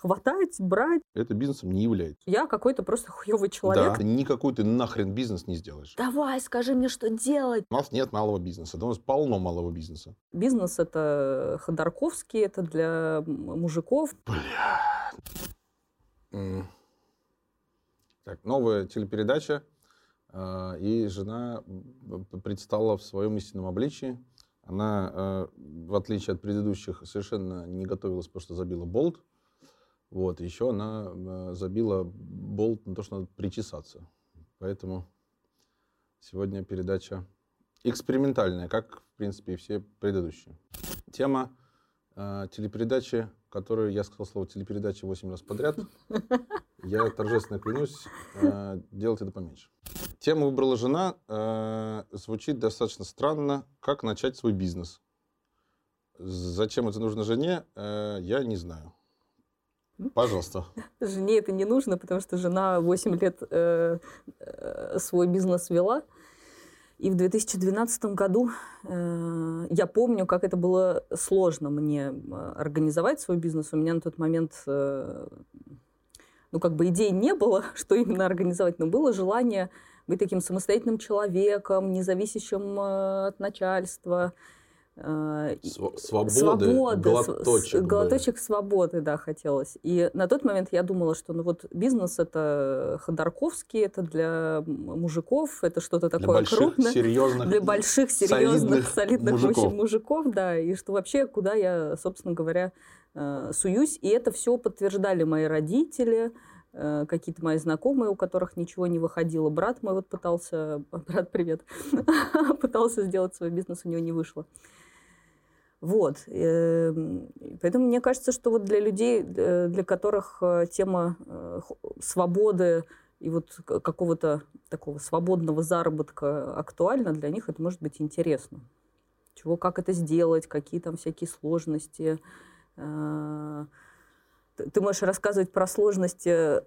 хватать, брать. Это бизнесом не является. Я какой-то просто хуёвый человек. Да, никакой ты нахрен бизнес не сделаешь. Давай, скажи мне, что делать. У нас нет малого бизнеса, да у нас полно малого бизнеса. Бизнес это Ходорковский, это для мужиков. Бля. Так, новая телепередача, э, и жена предстала в своем истинном обличии. Она, э, в отличие от предыдущих, совершенно не готовилась, потому что забила болт. Вот, еще она э, забила болт на то, что надо причесаться. Поэтому сегодня передача экспериментальная, как, в принципе, и все предыдущие. Тема э, телепередачи, которую я сказал слово телепередача 8 раз подряд. Я торжественно клянусь э, делать это поменьше. Тему выбрала жена. Э, звучит достаточно странно. Как начать свой бизнес? Зачем это нужно жене, э, я не знаю. Пожалуйста. Жене это не нужно, потому что жена 8 лет э, э, свой бизнес вела. И в 2012 году э, я помню, как это было сложно мне э, организовать свой бизнес. У меня на тот момент, э, ну, как бы идей не было, что именно организовать, но было желание быть таким самостоятельным человеком, независящим э, от начальства, свободы, свободы глоточек. Глоточек свободы, да, хотелось. И на тот момент я думала, что ну вот бизнес это Ходорковский, это для мужиков, это что-то такое для больших, крупное. Серьезных, для больших, серьезных, солидных, солидных мужиков. мужиков, да. И что вообще, куда я, собственно говоря, э, суюсь. И это все подтверждали мои родители, э, какие-то мои знакомые, у которых ничего не выходило. Брат мой вот пытался, брат, привет, пытался сделать свой бизнес, у него не вышло. Вот. Эм, поэтому мне кажется, что вот для людей, э, для которых э, тема э, свободы и вот какого-то такого свободного заработка актуальна, для них это может быть интересно. Чего, как это сделать, какие там всякие сложности. Ты можешь рассказывать про сложности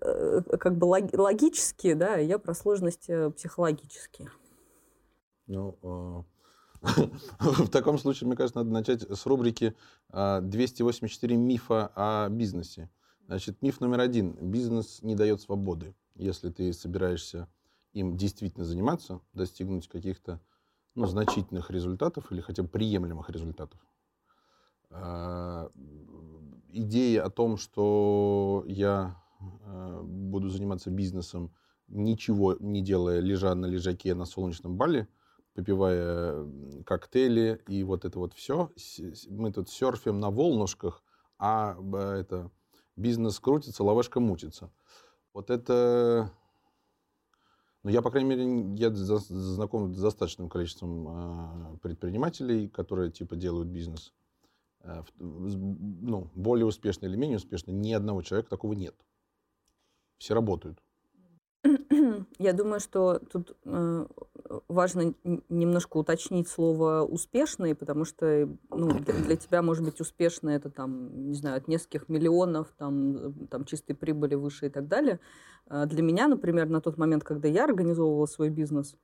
как бы логические, да, а я про сложности психологические. Ну, а, В таком случае, мне кажется, надо начать с рубрики 284 а, мифа о бизнесе. Значит, миф номер один. Бизнес не дает свободы. Если ты собираешься им действительно заниматься, достигнуть каких-то ну, значительных результатов или хотя бы приемлемых результатов. А, идея о том, что я а, буду заниматься бизнесом, ничего не делая, лежа на лежаке на солнечном бале – попивая коктейли и вот это вот все. Мы тут серфим на волнушках, а это бизнес крутится, лавашка мутится. Вот это... Ну, я, по крайней мере, я знаком с достаточным количеством э, предпринимателей, которые, типа, делают бизнес. Э, ну, более успешно или менее успешно. Ни одного человека такого нет. Все работают. Я думаю, что тут э, важно немножко уточнить слово «успешный», потому что ну, для, тебя, может быть, успешно это там, не знаю, от нескольких миллионов, там, там чистой прибыли выше и так далее. А для меня, например, на тот момент, когда я организовывала свой бизнес,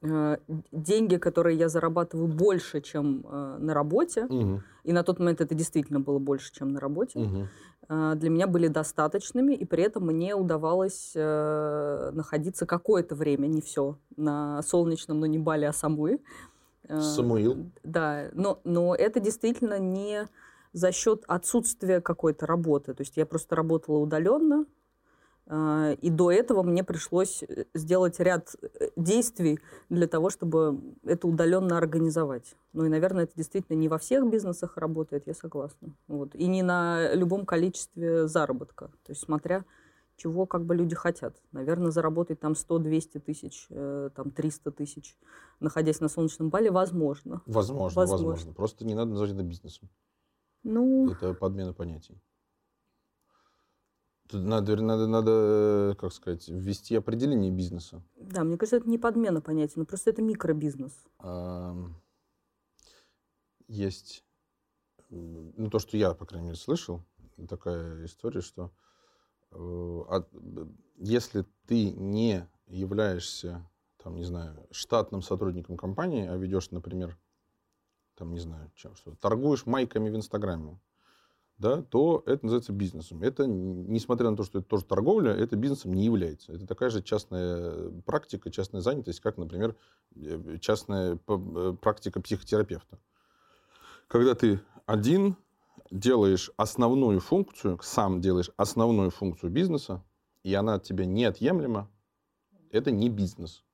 деньги, которые я зарабатываю больше, чем э, на работе, угу. и на тот момент это действительно было больше, чем на работе, угу. э, для меня были достаточными, и при этом мне удавалось э, находиться какое-то время, не все, на солнечном, но не Бали, а Самуи. Э, Самуил. Да, но, но это действительно не за счет отсутствия какой-то работы. То есть я просто работала удаленно, и до этого мне пришлось э, сделать ряд э, действий для того, чтобы это удаленно организовать. Ну и, наверное, это действительно не во всех бизнесах работает, я согласна. Вот. И не на любом количестве заработка. То есть смотря чего как бы люди хотят. Наверное, заработать там 100-200 тысяч, э, там 300 тысяч, находясь на солнечном бале, возможно. Возможно, возможно. возможно. Просто не надо называть это бизнесом. Ну... Это подмена понятий. Тут надо, надо, надо, как сказать, ввести определение бизнеса. Да, мне кажется, это не подмена понятия, но просто это микробизнес. А, есть, ну, то, что я, по крайней мере, слышал, такая история, что э, если ты не являешься, там, не знаю, штатным сотрудником компании, а ведешь, например, там, не знаю, чем, что торгуешь майками в Инстаграме, да, то это называется бизнесом. Это, несмотря на то, что это тоже торговля, это бизнесом не является. Это такая же частная практика, частная занятость, как, например, э, частная э, практика психотерапевта. Когда ты один делаешь основную функцию, сам делаешь основную функцию бизнеса, и она от тебя неотъемлема, это не бизнес.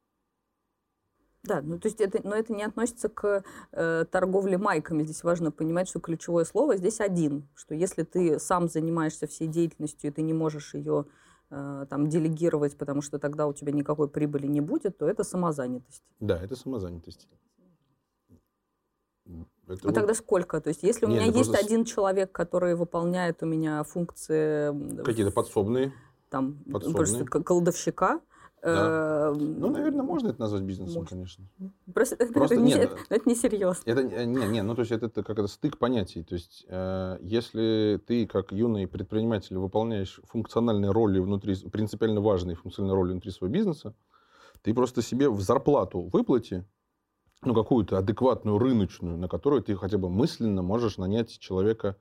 Да, ну то есть это, но это не относится к э, торговле майками. Здесь важно понимать, что ключевое слово здесь один, что если ты сам занимаешься всей деятельностью и ты не можешь ее э, там делегировать, потому что тогда у тебя никакой прибыли не будет, то это самозанятость. Да, это самозанятость. Это а вот... тогда сколько? То есть, если у Нет, меня есть просто... один человек, который выполняет у меня функции... Какие-то подсобные. Там, подсобные. кладовщика, да. Эм, ну, наверное, можно это назвать бизнесом, Может. конечно. Просто, Просто это, нет, это, это не серьезно. Это, не, не, ну то есть это, это как это стык понятий. То есть э, если ты как юный предприниматель выполняешь функциональные роли внутри, принципиально важные функциональные роли внутри своего бизнеса, ты просто себе в зарплату выплати, ну какую-то адекватную рыночную, на которую ты хотя бы мысленно можешь нанять человека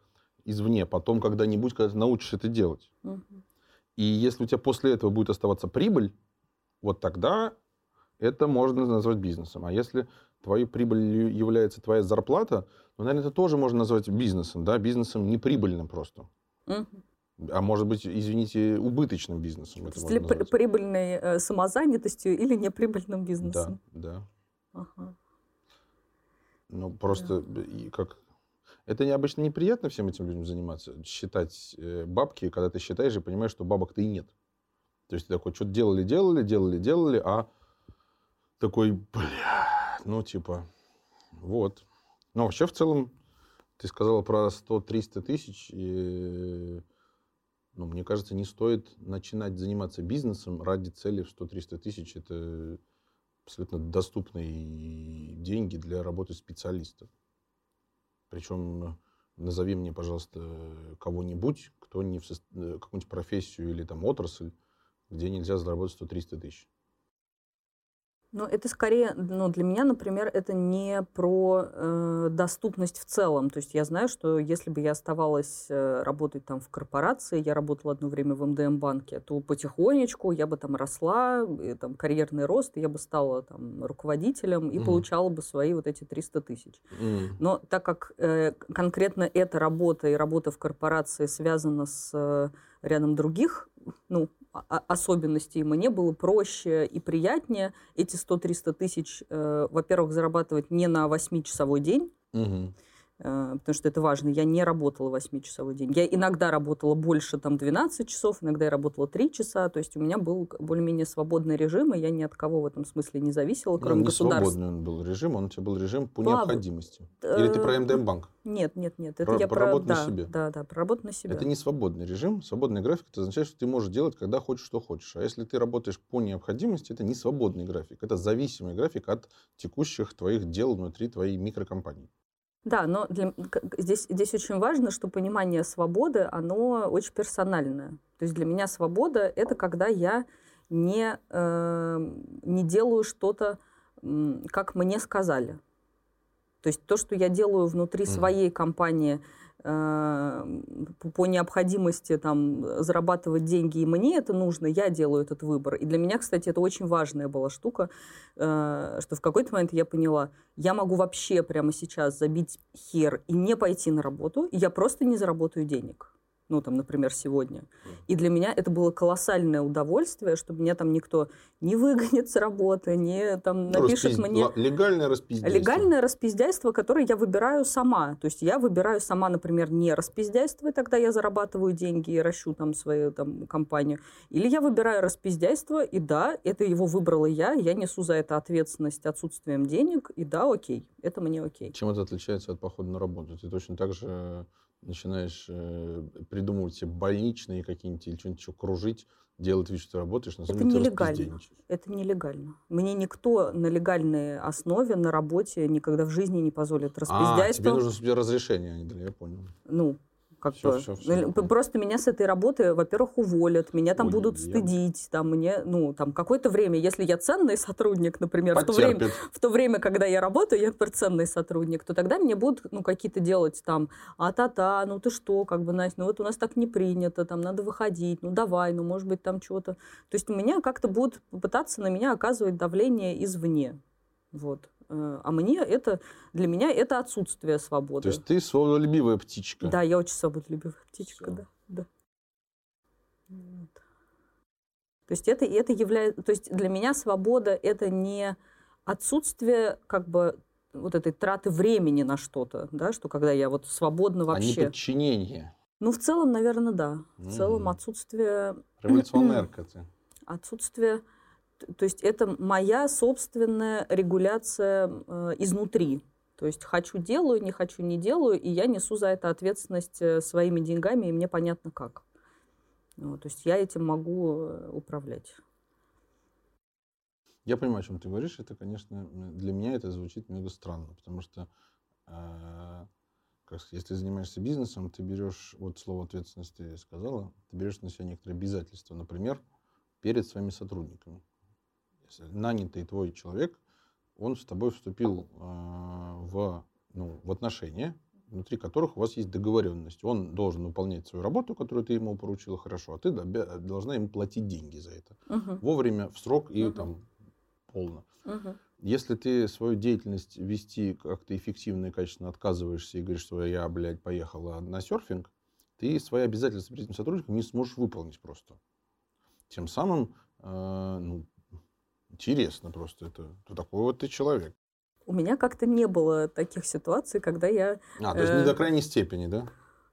извне, потом когда-нибудь, когда ты научишься это делать. Угу. И если у тебя после этого будет оставаться прибыль, вот тогда это можно назвать бизнесом. А если твоей прибылью является твоя зарплата, ну, наверное, это тоже можно назвать бизнесом, да, бизнесом неприбыльным просто. Угу. А может быть, извините, убыточным бизнесом. Это или назвать. прибыльной э, самозанятостью или неприбыльным бизнесом. Да, да. Ага. Ну, просто да. как... Это необычно неприятно всем этим людям заниматься, считать э, бабки, когда ты считаешь и понимаешь, что бабок-то и нет. То есть такой, что-то делали, делали, делали, делали, а такой, бля, ну типа, вот. Но вообще в целом, ты сказала про 100-300 тысяч, и, ну, мне кажется, не стоит начинать заниматься бизнесом ради цели в 100-300 тысяч. Это абсолютно доступные деньги для работы специалистов. Причем назови мне, пожалуйста, кого-нибудь, кто не в. Э, какую-нибудь профессию или там отрасль, где нельзя заработать 100-300 тысяч. Ну, это скорее, ну, для меня, например, это не про э, доступность в целом. То есть я знаю, что если бы я оставалась э, работать там в корпорации, я работала одно время в МДМ-банке, то потихонечку я бы там росла, и, там карьерный рост, я бы стала там руководителем и mm. получала бы свои вот эти 300 тысяч. Mm. Но так как э, конкретно эта работа и работа в корпорации связана с э, рядом других ну, особенностей, мне было проще и приятнее эти 100-300 тысяч, э, во-первых, зарабатывать не на 8-часовой день, угу. Э, потому что это важно. Я не работала 8-часовой день. Я иногда работала больше, там, 12 часов, иногда я работала 3 часа, то есть у меня был более-менее свободный режим, и я ни от кого в этом смысле не зависела, кроме не государства. свободный он был режим, он у тебя был режим по Плав... необходимости. Или ты про МДМ-банк? Нет, нет, нет. Это про, я про, работу да, на себе. Да, да, про работу на себе. Это не свободный режим. Свободный график это означает, что ты можешь делать, когда хочешь, что хочешь. А если ты работаешь по необходимости, это не свободный график. Это зависимый график от текущих твоих дел внутри твоей микрокомпании. Да, но для, здесь, здесь очень важно, что понимание свободы, оно очень персональное. То есть для меня свобода – это когда я не, э, не делаю что-то, как мне сказали. То есть то, что я делаю внутри mm. своей компании по необходимости там, зарабатывать деньги, и мне это нужно, я делаю этот выбор. И для меня, кстати, это очень важная была штука, э, что в какой-то момент я поняла, я могу вообще прямо сейчас забить хер и не пойти на работу, и я просто не заработаю денег ну, там, например, сегодня. И для меня это было колоссальное удовольствие, чтобы меня там никто не выгонит с работы, не там ну, напишет Распизд... мне... Легальное распиздяйство. Легальное распиздяйство, которое я выбираю сама. То есть я выбираю сама, например, не распиздяйство, и тогда я зарабатываю деньги и ращу там свою там компанию. Или я выбираю распиздяйство, и да, это его выбрала я, я несу за это ответственность отсутствием денег, и да, окей, это мне окей. Чем это отличается от похода на работу? Ты точно так же начинаешь э, придумывать себе больничные какие-нибудь или что-нибудь еще кружить, делать вид, что ты работаешь, на самом деле ты нелегально. Это нелегально. Мне никто на легальной основе на работе никогда в жизни не позволит распиздяйство. А, тебе нужно себе разрешение, я понял. Ну, как всё, бы. Всё, всё. Просто меня с этой работы, во-первых, уволят, меня там Ой, будут я... стыдить, там мне, ну, там какое-то время, если я ценный сотрудник, например, в то, время, в то время, когда я работаю, я, например, ценный сотрудник, то тогда мне будут, ну, какие-то делать там, а-та-та, ну ты что, как бы, Настя, ну вот у нас так не принято, там надо выходить, ну давай, ну может быть там чего-то. То есть у меня как-то будут пытаться на меня оказывать давление извне. Вот. Э, а мне это, для меня это отсутствие свободы. То есть ты свободолюбивая птичка. Да, я очень свободолюбивая птичка, Все. да. да. Вот. То есть это, это является, то есть для меня свобода это не отсутствие как бы вот этой траты времени на что-то, да, что когда я вот свободно вообще. А не подчинение. Ну, в целом, наверное, да. В mm-hmm. целом отсутствие... Революционерка ты. Отсутствие то есть это моя собственная регуляция э, изнутри. То есть хочу делаю, не хочу не делаю, и я несу за это ответственность э, своими деньгами, и мне понятно как. Вот, то есть я этим могу э, управлять. Я понимаю, о чем ты говоришь. Это, конечно, для меня это звучит немного странно, потому что э, как сказать, если занимаешься бизнесом, ты берешь, вот слово ответственность ты сказала, ты берешь на себя некоторые обязательства, например, перед своими сотрудниками нанятый твой человек, он с тобой вступил э, в, ну, в отношения, внутри которых у вас есть договоренность. Он должен выполнять свою работу, которую ты ему поручила хорошо, а ты должна ему платить деньги за это. Угу. Вовремя, в срок и угу. там полно. Угу. Если ты свою деятельность вести как-то эффективно и качественно отказываешься и говоришь, что я, блядь, поехала на серфинг, ты свои обязательства перед этим сотрудником не сможешь выполнить просто. Тем самым э, ну, Интересно просто. Это кто такой вот ты человек? У меня как-то не было таких ситуаций, когда я... А, то есть э, не до крайней степени, да?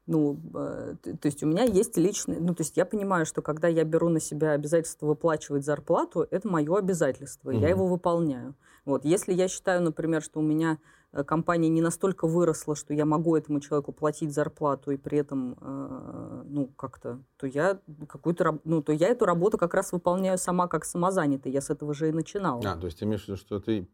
Ну, э, то, есть у меня есть личный... Ну, то есть я понимаю, что когда я беру на себя обязательство выплачивать зарплату, это мое обязательство, угу. я его выполняю. Вот. Если я считаю, например, что у меня компания не настолько выросла, что я могу этому человеку платить зарплату и при этом, э, ну, как-то, то я какую-то, ну, то я эту работу как раз выполняю сама как самозанятый. Я с этого же и начинала. А, то есть ты имеешь в виду, что ты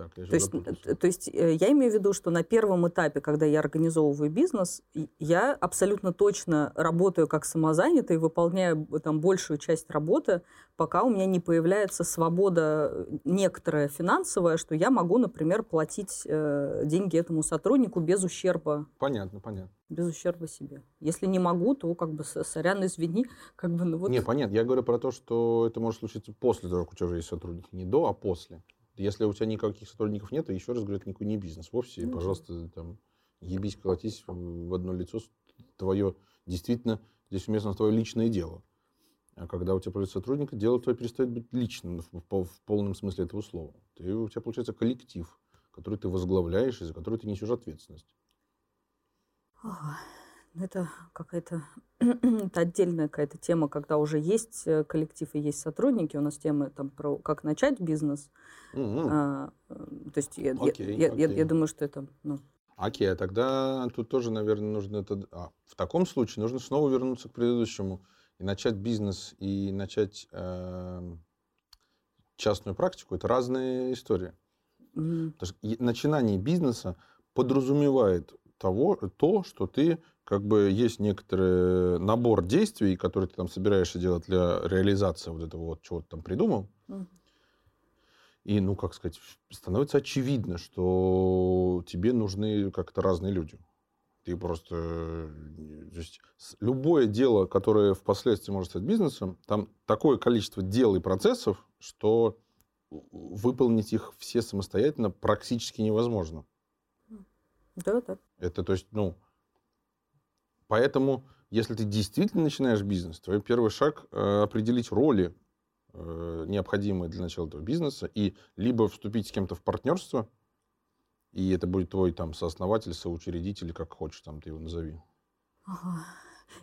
так, я то, есть, э, то есть э, я имею в виду, что на первом этапе, когда я организовываю бизнес, я абсолютно точно работаю как самозанятый, выполняю там большую часть работы, пока у меня не появляется свобода э, некоторая финансовая, что я могу, например, платить э, деньги этому сотруднику без ущерба. Понятно, понятно. Без ущерба себе. Если не могу, то как бы сорян, извини, как бы ну вот. Не, понятно. Я говорю про то, что это может случиться после того, как у тебя уже есть сотрудники, не до, а после. Если у тебя никаких сотрудников нет, то еще раз говорю, это никакой не бизнес вовсе. Ну, пожалуйста, там, ебись, колотись в одно лицо. Твое действительно, здесь уместно твое личное дело. А когда у тебя появляется сотрудник, дело твое перестает быть личным в, в, в полном смысле этого слова. Ты, у тебя получается коллектив, который ты возглавляешь и за который ты несешь ответственность. Ага. Ну, это какая-то это отдельная какая-то тема, когда уже есть э, коллектив и есть сотрудники. У нас тема там про как начать бизнес. Mm-hmm. А, то есть я, okay, я, okay. я, я думаю, что это... Ну... Окей, а тогда тут тоже, наверное, нужно это... А, в таком случае нужно снова вернуться к предыдущему и начать бизнес, и начать э, частную практику. Это разные истории. Mm-hmm. Потому что начинание бизнеса подразумевает того, то, что ты как бы есть некоторый набор действий, которые ты там собираешься делать для реализации вот этого вот, чего ты там придумал. Mm. И, ну, как сказать, становится очевидно, что тебе нужны как-то разные люди. Ты просто... То есть, любое дело, которое впоследствии может стать бизнесом, там такое количество дел и процессов, что выполнить их все самостоятельно практически невозможно. Да, да. Это, то есть, ну, Поэтому, если ты действительно начинаешь бизнес, твой первый шаг э, определить роли, э, необходимые для начала этого бизнеса, и либо вступить с кем-то в партнерство, и это будет твой там сооснователь, соучредитель, как хочешь, там ты его назови. Ага.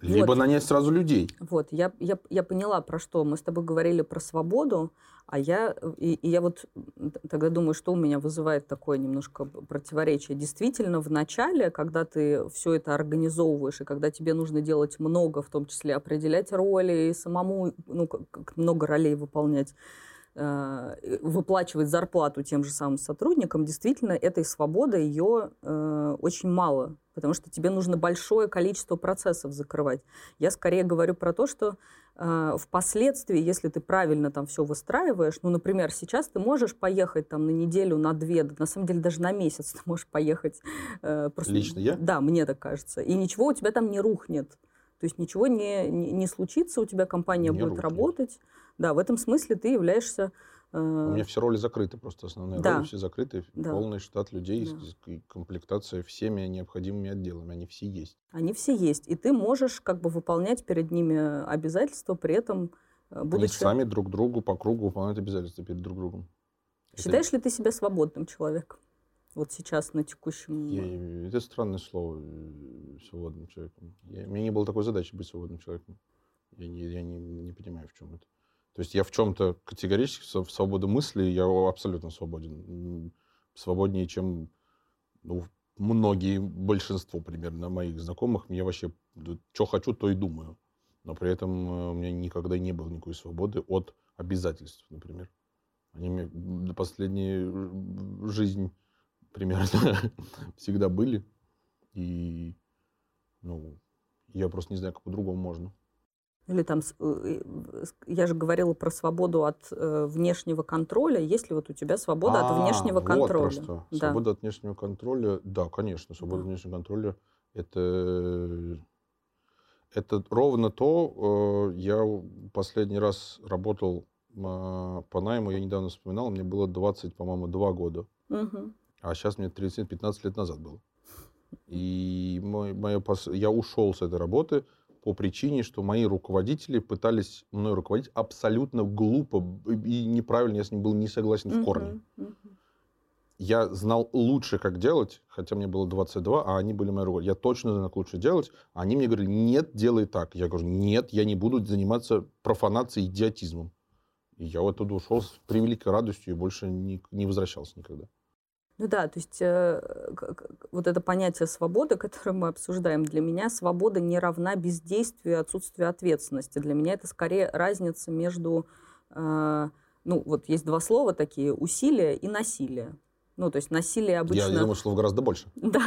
Либо вот. нанять сразу людей. Вот, я, я, я поняла, про что. Мы с тобой говорили про свободу, а я, и, и я вот тогда думаю, что у меня вызывает такое немножко противоречие. Действительно, в начале, когда ты все это организовываешь, и когда тебе нужно делать много, в том числе определять роли, и самому ну, много ролей выполнять, выплачивать зарплату тем же самым сотрудникам, действительно, этой свободы ее э, очень мало, потому что тебе нужно большое количество процессов закрывать. Я скорее говорю про то, что э, впоследствии, если ты правильно там все выстраиваешь, ну, например, сейчас ты можешь поехать там на неделю, на две, на самом деле даже на месяц ты можешь поехать. Э, просто, Лично я? Да, мне так кажется. И ничего у тебя там не рухнет. То есть ничего не, не, не случится, у тебя компания не будет рухнет. работать. Да, в этом смысле ты являешься... Э... У меня все роли закрыты, просто основные да. роли все закрыты. Да. Полный штат людей, да. комплектация всеми необходимыми отделами, они все есть. Они все есть, и ты можешь как бы выполнять перед ними обязательства, при этом э, будучи... Они сами друг другу по кругу выполняют обязательства перед друг другом. Считаешь ли ты себя свободным человеком? Вот сейчас на текущем... Я, это странное слово, э, свободным человеком. Я, у меня не было такой задачи быть свободным человеком. Я не, я не, не понимаю, в чем это. То есть я в чем-то категорически в свободу мысли, я абсолютно свободен. Свободнее, чем ну, многие, большинство примерно моих знакомых. Я вообще, что хочу, то и думаю. Но при этом э, у меня никогда не было никакой свободы от обязательств, например. Они мне до последней жизнь примерно всегда были. И ну, я просто не знаю, как по-другому можно. Или там, э, я же говорила про свободу от э, внешнего контроля. Есть ли вот у тебя свобода а, от внешнего вот контроля? Что. Да. Свобода от внешнего контроля, да, конечно, свобода да. от внешнего контроля это это ровно то. Э, я последний раз работал по найму, я недавно вспоминал, мне было 20, по-моему, 2 года. Угу. А сейчас мне 30-15 лет назад было. И мой, мое, я ушел с этой работы по причине, что мои руководители пытались мной руководить абсолютно глупо и неправильно, я с ним был не согласен в корне. Я знал лучше, как делать, хотя мне было 22, а они были мои руководители. Я точно знаю, как лучше делать. Они мне говорили, нет, делай так. Я говорю, нет, я не буду заниматься профанацией, идиотизмом. И я вот оттуда ушел с превеликой радостью и больше не, не возвращался никогда. Ну да, то есть э, вот это понятие свободы, которое мы обсуждаем, для меня свобода не равна бездействию и отсутствию ответственности. Для меня это скорее разница между, э, ну вот есть два слова такие, усилие и насилие. Ну, то есть насилие обычно... Я думаю, слов гораздо больше. Да.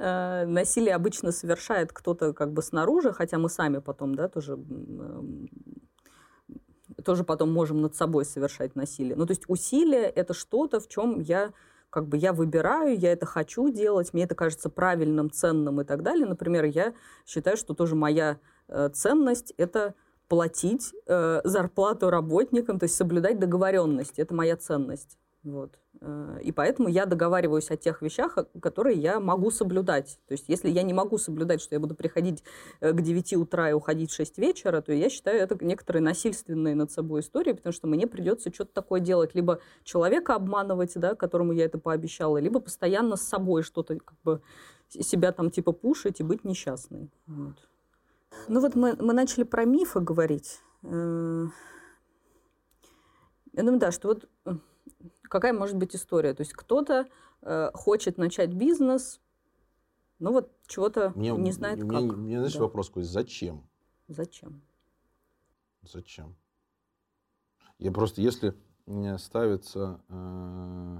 Э, насилие обычно совершает кто-то как бы снаружи, хотя мы сами потом, да, тоже тоже потом можем над собой совершать насилие. Ну, то есть усилие — это что-то, в чем я как бы я выбираю, я это хочу делать, мне это кажется правильным, ценным и так далее. Например, я считаю, что тоже моя э, ценность – это платить э, зарплату работникам, то есть соблюдать договоренность. Это моя ценность. Вот. Э, и поэтому я договариваюсь о тех вещах, которые я могу соблюдать. То есть если я не могу соблюдать, что я буду приходить э, к 9 утра и уходить в 6 вечера, то я считаю это некоторые насильственные над собой истории, потому что мне придется что-то такое делать. Либо человека обманывать, да, которому я это пообещала, либо постоянно с собой что-то как бы себя там типа пушить и быть несчастной. Вот. Ну вот мы, мы начали про мифы говорить. Э, я думаю, да, что вот какая может быть история? То есть кто-то э, хочет начать бизнес, ну вот чего-то не знает мне, как. Мне, знаешь, да. вопрос какой, зачем? Зачем? Зачем? Я просто, если ставится э,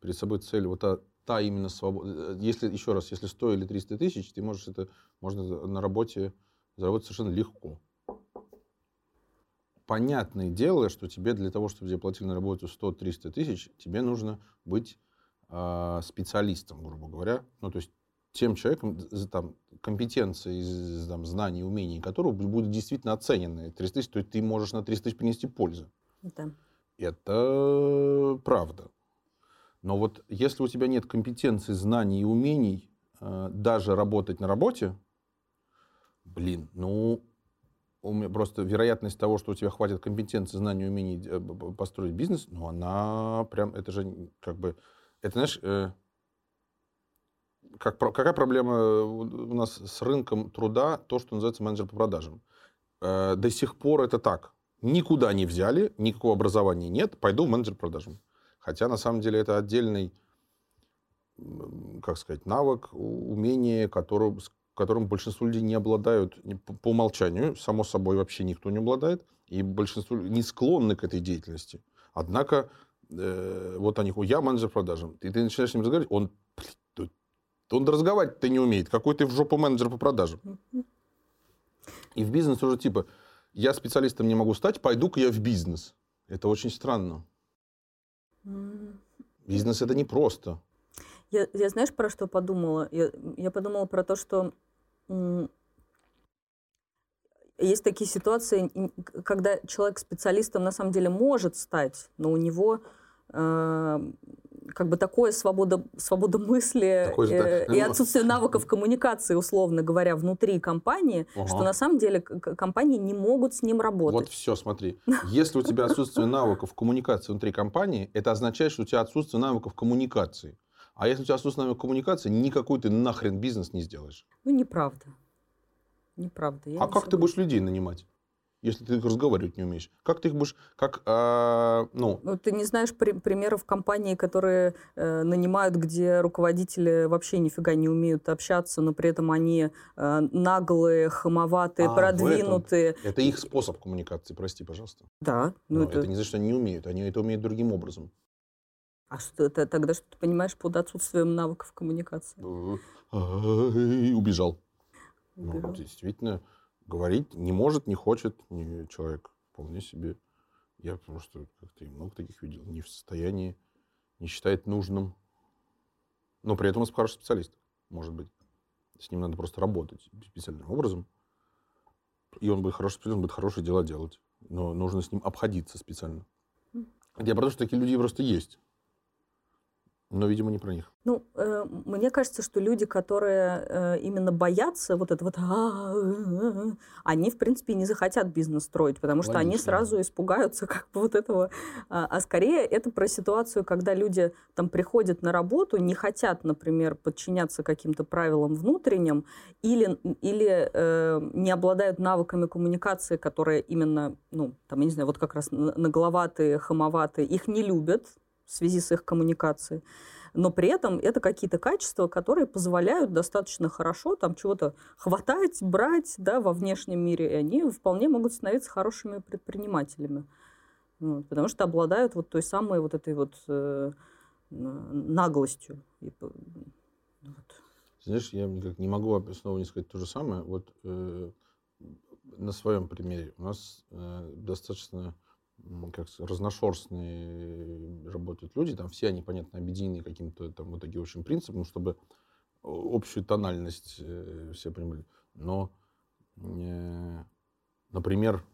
перед собой цель, вот та, та именно свобода, э, если, еще раз, если 100 или 300 тысяч, ты можешь это, можно на работе заработать совершенно легко понятное дело, что тебе для того, чтобы тебе платили на работу 100-300 тысяч, тебе нужно быть э, специалистом, грубо говоря. Ну, то есть тем человеком, там, компетенции, там, знаний, умений которого будут действительно оценены. 300 тысяч, то есть ты можешь на 300 тысяч принести пользу. Да. Это правда. Но вот если у тебя нет компетенции, знаний и умений э, даже работать на работе, блин, ну, у меня просто вероятность того, что у тебя хватит компетенции, знаний, умений э, построить бизнес, ну, она прям, это же как бы, это, знаешь, э, как, какая проблема у нас с рынком труда, то, что называется менеджер по продажам? Э, до сих пор это так. Никуда не взяли, никакого образования нет, пойду в менеджер по продажам. Хотя, на самом деле, это отдельный, как сказать, навык, умение, который, которым большинство людей не обладают по умолчанию, само собой вообще никто не обладает, и большинство не склонны к этой деятельности. Однако, э, вот они, я менеджер продажи, и ты начинаешь с ним разговаривать, он, он разговаривать-то не умеет. Какой ты в жопу менеджер по продажам? И в бизнес уже типа, я специалистом не могу стать, пойду-ка я в бизнес. Это очень странно. Бизнес это не просто. Я, я знаешь, про что подумала? Я, я подумала про то, что есть такие ситуации, когда человек специалистом на самом деле может стать, но у него э, как бы такое свобода, свобода мысли Такой же, э, и отсутствие навыков коммуникации, условно говоря, внутри компании, ага. что на самом деле компании не могут с ним работать. Вот все, смотри. Если у тебя отсутствие навыков коммуникации внутри компании, это означает, что у тебя отсутствие навыков коммуникации. А если у тебя отсутствие навыков коммуникации, никакой ты нахрен бизнес не сделаешь. Ну, неправда. Неправда. Я а не как ты будешь людей нанимать? если ты разговаривать не умеешь? Как ты их будешь, как, э, ну... ну... Ты не знаешь при, примеров компаний, которые э, нанимают, где руководители вообще нифига не умеют общаться, но при этом они э, наглые, хамоватые, а, продвинутые. Это их способ коммуникации, прости, пожалуйста. Да. Ну, это... это не значит, что они не умеют, они это умеют другим образом. А что это тогда, что ты понимаешь под отсутствием навыков коммуникации? Убежал. Ну, действительно, говорить не может, не хочет не человек. Вполне себе. Я потому что как-то много таких видел. Не в состоянии, не считает нужным. Но при этом он хороший специалист, может быть. С ним надо просто работать специальным образом. И он будет хороший специалист, он будет хорошие дела делать. Но нужно с ним обходиться специально. Я потому что такие люди просто есть. Но, видимо, не про них. Ну, э, мне кажется, что люди, которые э, именно боятся вот это вот, они, в принципе, не захотят бизнес строить, потому что Логично. они сразу испугаются как бы вот этого. А, а скорее это про ситуацию, когда люди там приходят на работу, не хотят, например, подчиняться каким-то правилам внутренним, или, или э, не обладают навыками коммуникации, которые именно, ну, там, я не знаю, вот как раз нагловатые, хамоватые, их не любят, в связи с их коммуникацией. Но при этом это какие-то качества, которые позволяют достаточно хорошо там чего-то хватать, брать да, во внешнем мире, и они вполне могут становиться хорошими предпринимателями. Вот, потому что обладают вот той самой вот этой вот э, наглостью. И, вот. Знаешь, я никак не могу снова не сказать то же самое. Вот э, на своем примере у нас э, достаточно как разношерстные работают люди, там все они, понятно, объединены каким-то там в итоге общим принципом, чтобы общую тональность э, все понимали. Но, э, например,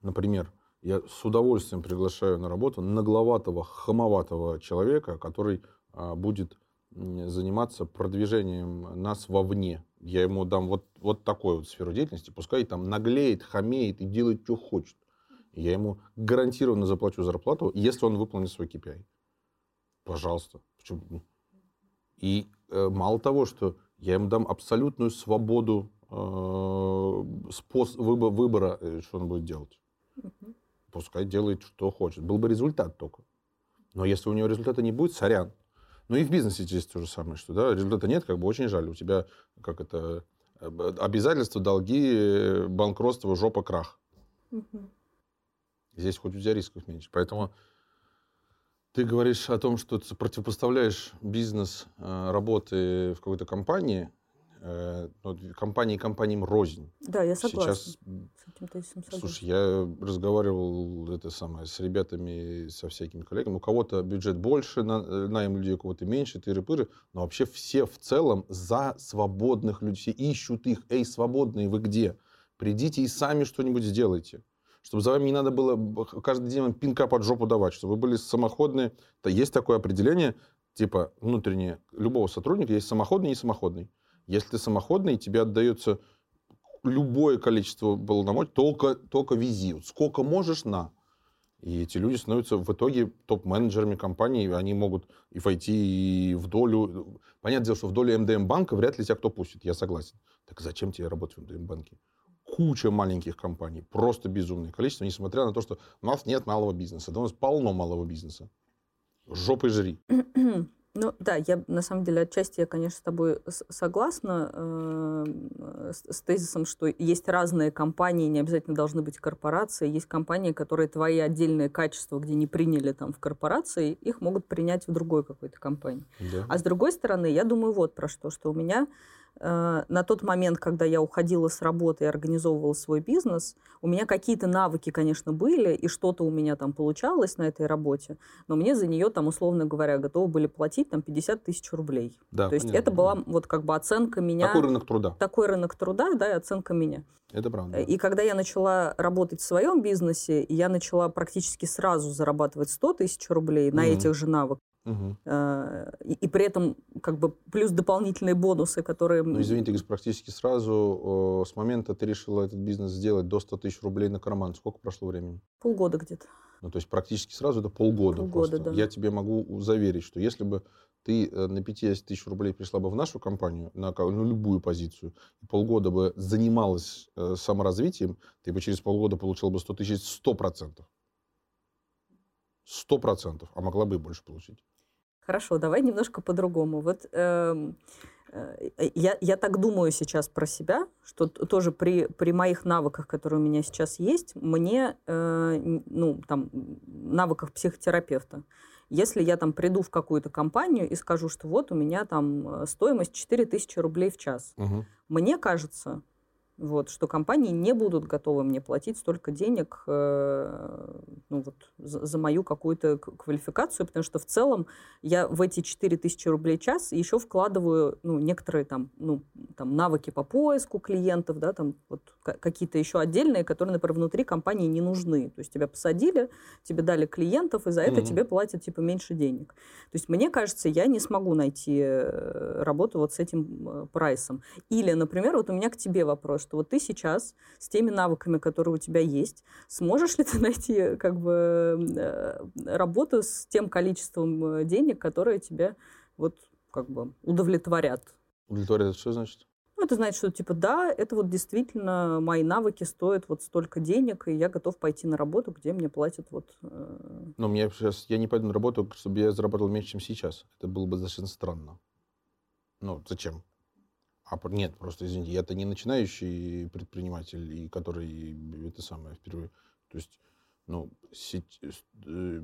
например, я с удовольствием приглашаю на работу нагловатого, хамоватого человека, который а, будет заниматься продвижением нас вовне. Я ему дам вот, вот такую вот сферу деятельности, пускай там наглеет, хамеет и делает, что хочет. Я ему гарантированно заплачу зарплату, если он выполнит свой KPI. Пожалуйста. Почему? И э, мало того, что я ему дам абсолютную свободу э, способ, выбора, выбора, э, что он будет делать. Угу. Пускай делает, что хочет. Был бы результат только. Но если у него результата не будет, сорян. Ну и в бизнесе здесь то же самое, что да, результата нет, как бы очень жаль. У тебя как это э, обязательства, долги, э, банкротство, жопа, крах. Угу. Здесь хоть у тебя рисков меньше. Поэтому ты говоришь о том, что ты противопоставляешь бизнес э, работы в какой-то компании, э, ну, компании компаниям рознь. Да, я согласна. Сейчас, с. Слушай, я разговаривал это самое, с ребятами, со всякими коллегами. У кого-то бюджет больше, на, э, найм людей, у кого-то меньше, тыры-пыры. Но вообще все в целом за свободных людей. Все ищут их. Эй, свободные, вы где? Придите и сами что-нибудь сделайте чтобы за вами не надо было каждый день вам пинка под жопу давать, чтобы вы были самоходные. То есть такое определение, типа внутреннее, любого сотрудника есть самоходный и самоходный. Если ты самоходный, тебе отдается любое количество полномочий, только, только вези. Сколько можешь, на. И эти люди становятся в итоге топ-менеджерами компании, они могут и войти и в долю. Понятное дело, что в долю МДМ банка вряд ли тебя кто пустит, я согласен. Так зачем тебе работать в МДМ банке? Куча маленьких компаний, просто безумное количество, несмотря на то, что у нас нет малого бизнеса. Да у нас полно малого бизнеса. Жопой жри. Ну да, я на самом деле отчасти я, конечно, с тобой согласна э, с, с тезисом, что есть разные компании, не обязательно должны быть корпорации. Есть компании, которые твои отдельные качества, где не приняли там в корпорации, их могут принять в другой какой-то компании. Да. А с другой стороны, я думаю вот про что, что у меня на тот момент, когда я уходила с работы и организовывала свой бизнес, у меня какие-то навыки, конечно, были, и что-то у меня там получалось на этой работе, но мне за нее, там, условно говоря, готовы были платить там 50 тысяч рублей. Да, То есть понятно. это была вот как бы оценка меня... Такой рынок труда. Такой рынок труда, да, и оценка меня. Это правда. И когда я начала работать в своем бизнесе, я начала практически сразу зарабатывать 100 тысяч рублей mm-hmm. на этих же навыках, Угу. И, и при этом как бы плюс дополнительные бонусы, которые... Ну, извините, практически сразу, с момента ты решила этот бизнес сделать до 100 тысяч рублей на карман, сколько прошло времени? Полгода где-то. Ну, то есть практически сразу это полгода, полгода просто. Да. Я тебе могу заверить, что если бы ты э, на 50 тысяч рублей пришла бы в нашу компанию, на, на любую позицию, полгода бы занималась э, саморазвитием, ты бы через полгода получила бы 100 тысяч 100%. 100%, а могла бы и больше получить. Хорошо, давай немножко по-другому. Вот э, э, я, я так думаю сейчас про себя, что тоже при, при моих навыках, которые у меня сейчас есть, мне, э, ну, там, навыках психотерапевта, если я там приду в какую-то компанию и скажу, что вот у меня там э, стоимость 4000 рублей в час, угу. мне кажется, вот, что компании не будут готовы мне платить столько денег э, ну, вот, за, за мою какую-то квалификацию, потому что в целом я в эти 4000 рублей час еще вкладываю ну, некоторые там, ну, там, навыки по поиску клиентов, да, там, вот, какие-то еще отдельные, которые, например, внутри компании не нужны. То есть тебя посадили, тебе дали клиентов, и за это mm-hmm. тебе платят типа меньше денег. То есть мне кажется, я не смогу найти э, работу вот с этим э, прайсом. Или, например, вот у меня к тебе вопрос, что вот ты сейчас с теми навыками, которые у тебя есть, сможешь ли ты найти как бы э, работу с тем количеством э, денег, которые тебя вот как бы удовлетворят? Удовлетворят, что значит? Ну, это значит, что типа да, это вот действительно мои навыки стоят вот столько денег, и я готов пойти на работу, где мне платят вот... Э... Но мне сейчас, я не пойду на работу, чтобы я заработал меньше, чем сейчас. Это было бы достаточно странно. Ну, зачем? А нет, просто извините, я-то не начинающий предприниматель, и который это самое впервые. То есть, ну, сеть, э,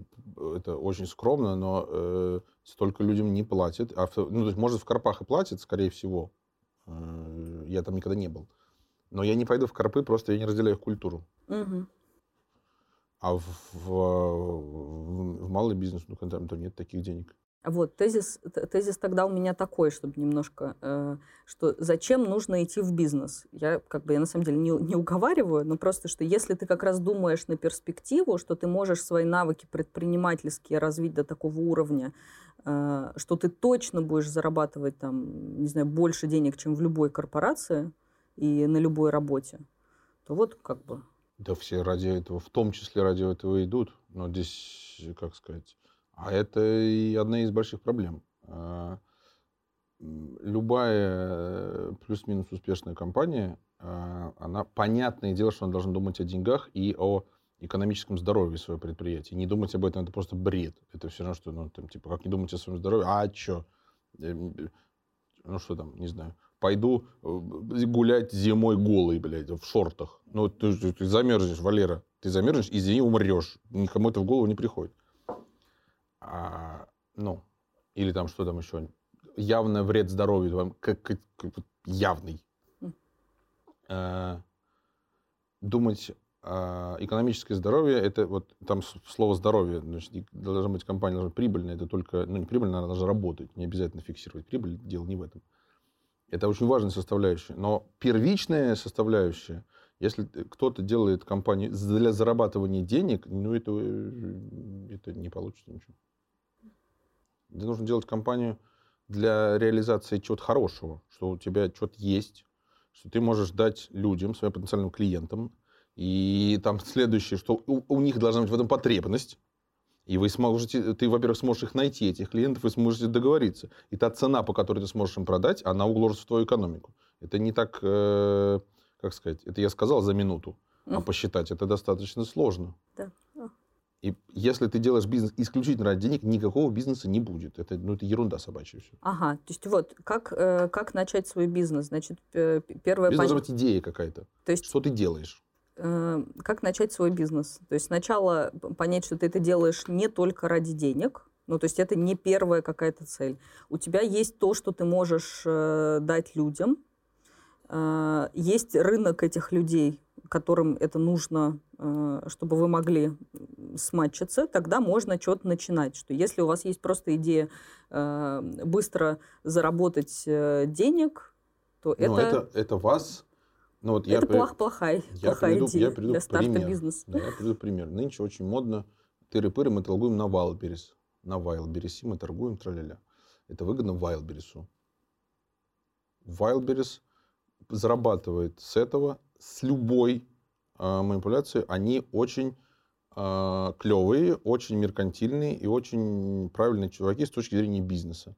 это очень скромно, но э, столько людям не платят. А, ну, то есть, может, в Карпах и платят, скорее всего. Э, я там никогда не был. Но я не пойду в Карпы, просто я не разделяю их культуру. Угу. А в, в, в, в малый бизнес, ну, там, там нет таких денег. Вот, тезис, тезис тогда у меня такой, чтобы немножко, э, что зачем нужно идти в бизнес? Я, как бы, я на самом деле не, не уговариваю, но просто, что если ты как раз думаешь на перспективу, что ты можешь свои навыки предпринимательские развить до такого уровня, э, что ты точно будешь зарабатывать там, не знаю, больше денег, чем в любой корпорации и на любой работе, то вот как бы... Да все ради этого, в том числе ради этого идут, но здесь, как сказать а это и одна из больших проблем. А, любая плюс-минус успешная компания, а, она, понятное дело, что она должна думать о деньгах и о экономическом здоровье своего предприятия. Не думать об этом, это просто бред. Это все равно, что, ну, там, типа, как не думать о своем здоровье? А что? Э, ну, что там, не знаю. Пойду э, гулять зимой голый, блядь, в шортах. Ну, ты, ты замерзнешь, Валера. Ты замерзнешь, извини, умрешь. Никому это в голову не приходит а, ну, или там что там еще, явный вред здоровью, вам, как, как, как явный. А, думать а, экономическое здоровье, это вот там слово здоровье, значит, должна быть компания должна быть прибыльная, это только, ну не прибыльная, она должна работать, не обязательно фиксировать прибыль, дело не в этом. Это очень важная составляющая. Но первичная составляющая, если кто-то делает компанию для зарабатывания денег, ну это, э, это не получится ничего. Тебе нужно делать компанию для реализации чего-то хорошего, что у тебя что-то есть, что ты можешь дать людям, своим потенциальным клиентам. И там следующее, что у, у них должна быть в этом потребность. И вы сможете, ты, во-первых, сможешь их найти, этих клиентов, вы сможете договориться. И та цена, по которой ты сможешь им продать, она уложится в твою экономику. Это не так, э, как сказать, это я сказал за минуту, а посчитать это достаточно сложно. Да. И если ты делаешь бизнес исключительно ради денег, никакого бизнеса не будет. Это, ну, это ерунда собачья все. Ага, то есть вот, как, э, как начать свой бизнес? Значит, э, первое... Бизнес должна быть идея какая-то. То есть, что ты делаешь? Э, как начать свой бизнес? То есть сначала понять, что ты это делаешь не только ради денег, ну, то есть это не первая какая-то цель. У тебя есть то, что ты можешь э, дать людям, э, есть рынок этих людей, которым это нужно, э, чтобы вы могли сматчиться, тогда можно что-то начинать. Что если у вас есть просто идея э, быстро заработать э, денег, то ну, это... это... Это вас... Ну, вот это я плох, плохая, я плохая приведу, идея я приведу для старта пример. бизнеса. Да, я приведу пример. Нынче очень модно тыры-пыры мы торгуем на Wildberries. На Wildberries мы торгуем, траля Это выгодно Wildberries. Wildberries зарабатывает с этого, с любой э, манипуляции. Они очень э, клевые, очень меркантильные и очень правильные чуваки с точки зрения бизнеса.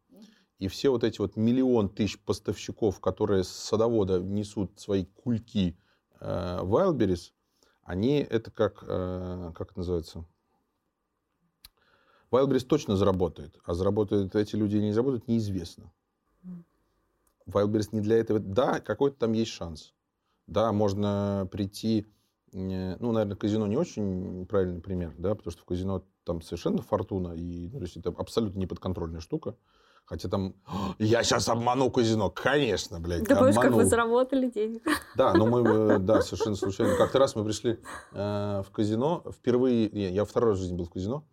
И все вот эти вот миллион тысяч поставщиков, которые с садовода несут свои кульки э, Wildberries, они это как, э, как это называется? Wildberries точно заработает, а заработают эти люди или не заработают, неизвестно. Wildberries не для этого. Да, какой-то там есть шанс. Да, можно прийти, э, ну, наверное, казино не очень правильный пример, да, потому что в казино там совершенно фортуна, и ну, то есть это абсолютно неподконтрольная штука. Хотя там, я сейчас обману казино. Конечно, блядь, Ты помнишь, как вы заработали денег? Да, но мы, э, да, совершенно случайно. Как-то раз мы пришли э, в казино, впервые, не, я второй раз в жизни был в казино.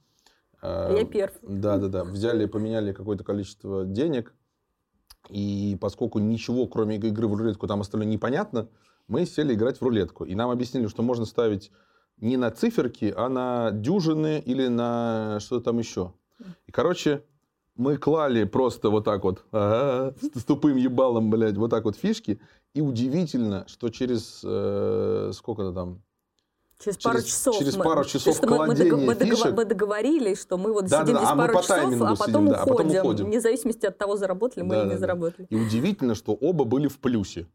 Э, Я перв. Да, да, да. Взяли, поменяли какое-то количество денег, и поскольку ничего, кроме игры в рулетку, там остальное непонятно, мы сели играть в рулетку. И нам объяснили, что можно ставить не на циферки, а на дюжины или на что-то там еще. И, короче, мы клали просто вот так вот, ага, с, тупым ебалом, блядь, вот так вот фишки. И удивительно, что через э, сколько-то там, Через пару Через- часов. через мы- пару часов мы, мы, кладения мы договор- фишек. мы договорились, что мы вот Да, сидим да, здесь а мы пару по часов, а сидим, потом, да, а потом уходим, уходим. вне зависимости от того, заработали мы Да, или не да. заработали. И удивительно, что оба были в плюсе.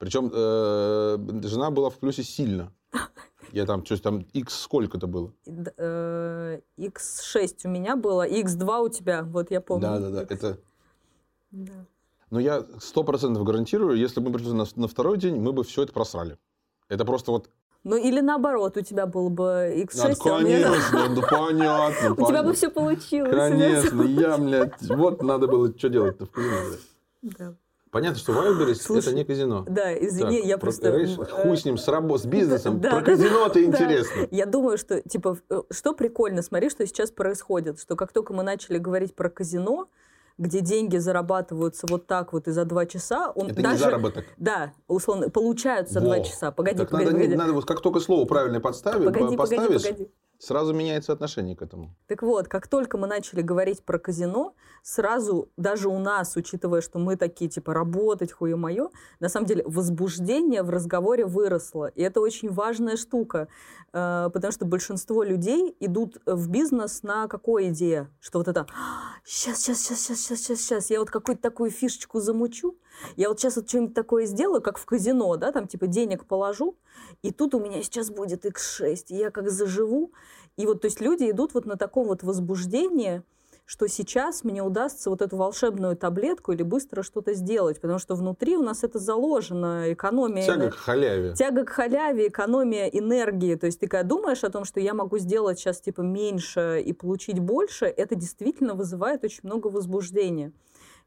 Причем э, жена была в плюсе сильно. Я там, что там, x сколько-то было. Д- э, X6 у меня было, X2 у тебя, вот я помню. Да, да, да. Это... Да. Но я сто процентов гарантирую, если бы мы пришли на, на второй день, мы бы все это просрали. Это просто вот... Ну или наоборот, у тебя был бы Ну, X6, а у меня... конечно, ну понятно. У тебя бы все получилось. Конечно, я, блядь, вот надо было что делать-то в. Да. Понятно, что Wildberries Слушай, это не казино. Да, извини, Так, я про- просто... э, Хуй с ним, с, рабо- с бизнесом. да, Про да, казино-то да. интересно. Я думаю, что, типа, э, что прикольно, смотри, что сейчас происходит, что как только мы начали говорить про казино, где деньги зарабатываются вот так вот и за два часа, он Это даже... не заработок. Да, условно, получаются два часа. Погоди, Так погоди, надо, погоди. надо вот как только слово правильное подставишь, Погоди, погоди, поставишь, погоди. сразу меняется отношение к этому. Так вот, как только мы начали говорить про казино, сразу, даже у нас, учитывая, что мы такие, типа, работать, хуе мое, на самом деле возбуждение в разговоре выросло. И это очень важная штука, э, потому что большинство людей идут в бизнес на какой идее? Что вот это, сейчас, сейчас, сейчас, сейчас, сейчас, сейчас, сейчас, я вот какую-то такую фишечку замучу, я вот сейчас вот что-нибудь такое сделаю, как в казино, да, там типа денег положу, и тут у меня сейчас будет X6, и я как заживу. И вот, то есть люди идут вот на таком вот возбуждении, что сейчас мне удастся вот эту волшебную таблетку или быстро что-то сделать, потому что внутри у нас это заложено, экономия... Тяга к халяве. Тяга к халяве, экономия энергии. То есть ты когда думаешь о том, что я могу сделать сейчас типа меньше и получить больше, это действительно вызывает очень много возбуждения.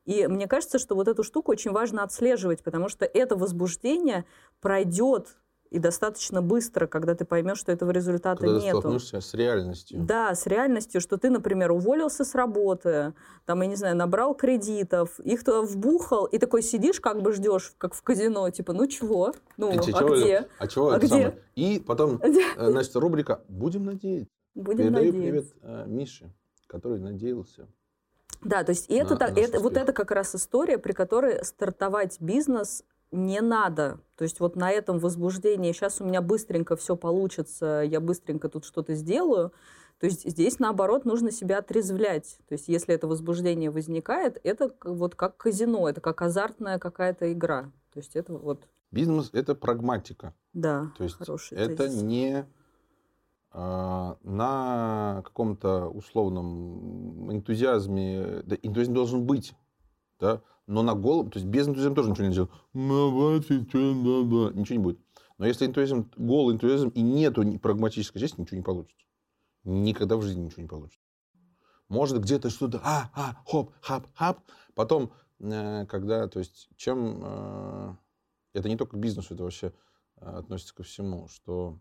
И мне кажется, что вот эту штуку очень важно отслеживать, потому что это возбуждение пройдет и достаточно быстро, когда ты поймешь, что этого результата Когда ты нету. столкнешься с реальностью. Да, с реальностью, что ты, например, уволился с работы, там, я не знаю, набрал кредитов, их туда вбухал, и такой сидишь, как бы ждешь, как в казино, типа, ну чего? Ну, И а чего- где? А чего А это где? самое? И потом, э, значит, рубрика «Будем надеяться». Будем Передаю надеяться. привет э, Мише, который надеялся. Да, то есть и это, на так- это, вот это как раз история, при которой стартовать бизнес не надо. То есть вот на этом возбуждении, сейчас у меня быстренько все получится, я быстренько тут что-то сделаю. То есть здесь, наоборот, нужно себя отрезвлять. То есть если это возбуждение возникает, это вот как казино, это как азартная какая-то игра. То есть это вот, Бизнес – это прагматика. да, То есть хороший это тезис. не а, на каком-то условном энтузиазме, да, энтузиазм должен быть, да, но на голом, то есть без энтузиазма тоже ничего не делать. Ничего не будет. Но если энтузиазм, голый энтузиазм и нету прагматической части, ничего не получится. Никогда в жизни ничего не получится. Может где-то что-то, а, а, хоп, хап, хап. Потом, э, когда, то есть, чем, э, это не только к бизнесу, это вообще э, относится ко всему, что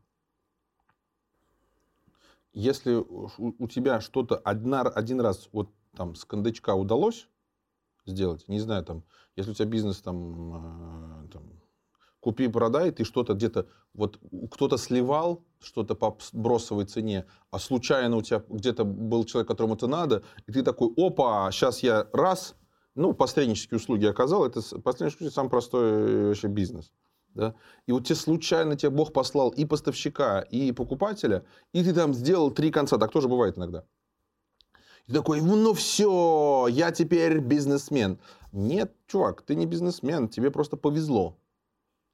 если у тебя что-то одна, один раз вот там с кондачка удалось сделать, не знаю, там, если у тебя бизнес там, там купи-продай, ты что-то где-то, вот кто-то сливал что-то по бросовой цене, а случайно у тебя где-то был человек, которому это надо, и ты такой, опа, сейчас я раз, ну, посреднические услуги оказал, это посреднические самый простой э, вообще бизнес. Да? И вот тебе случайно тебе Бог послал и поставщика, и покупателя, и ты там сделал три конца, так тоже бывает иногда. И такой, ну все, я теперь бизнесмен. Нет, чувак, ты не бизнесмен, тебе просто повезло.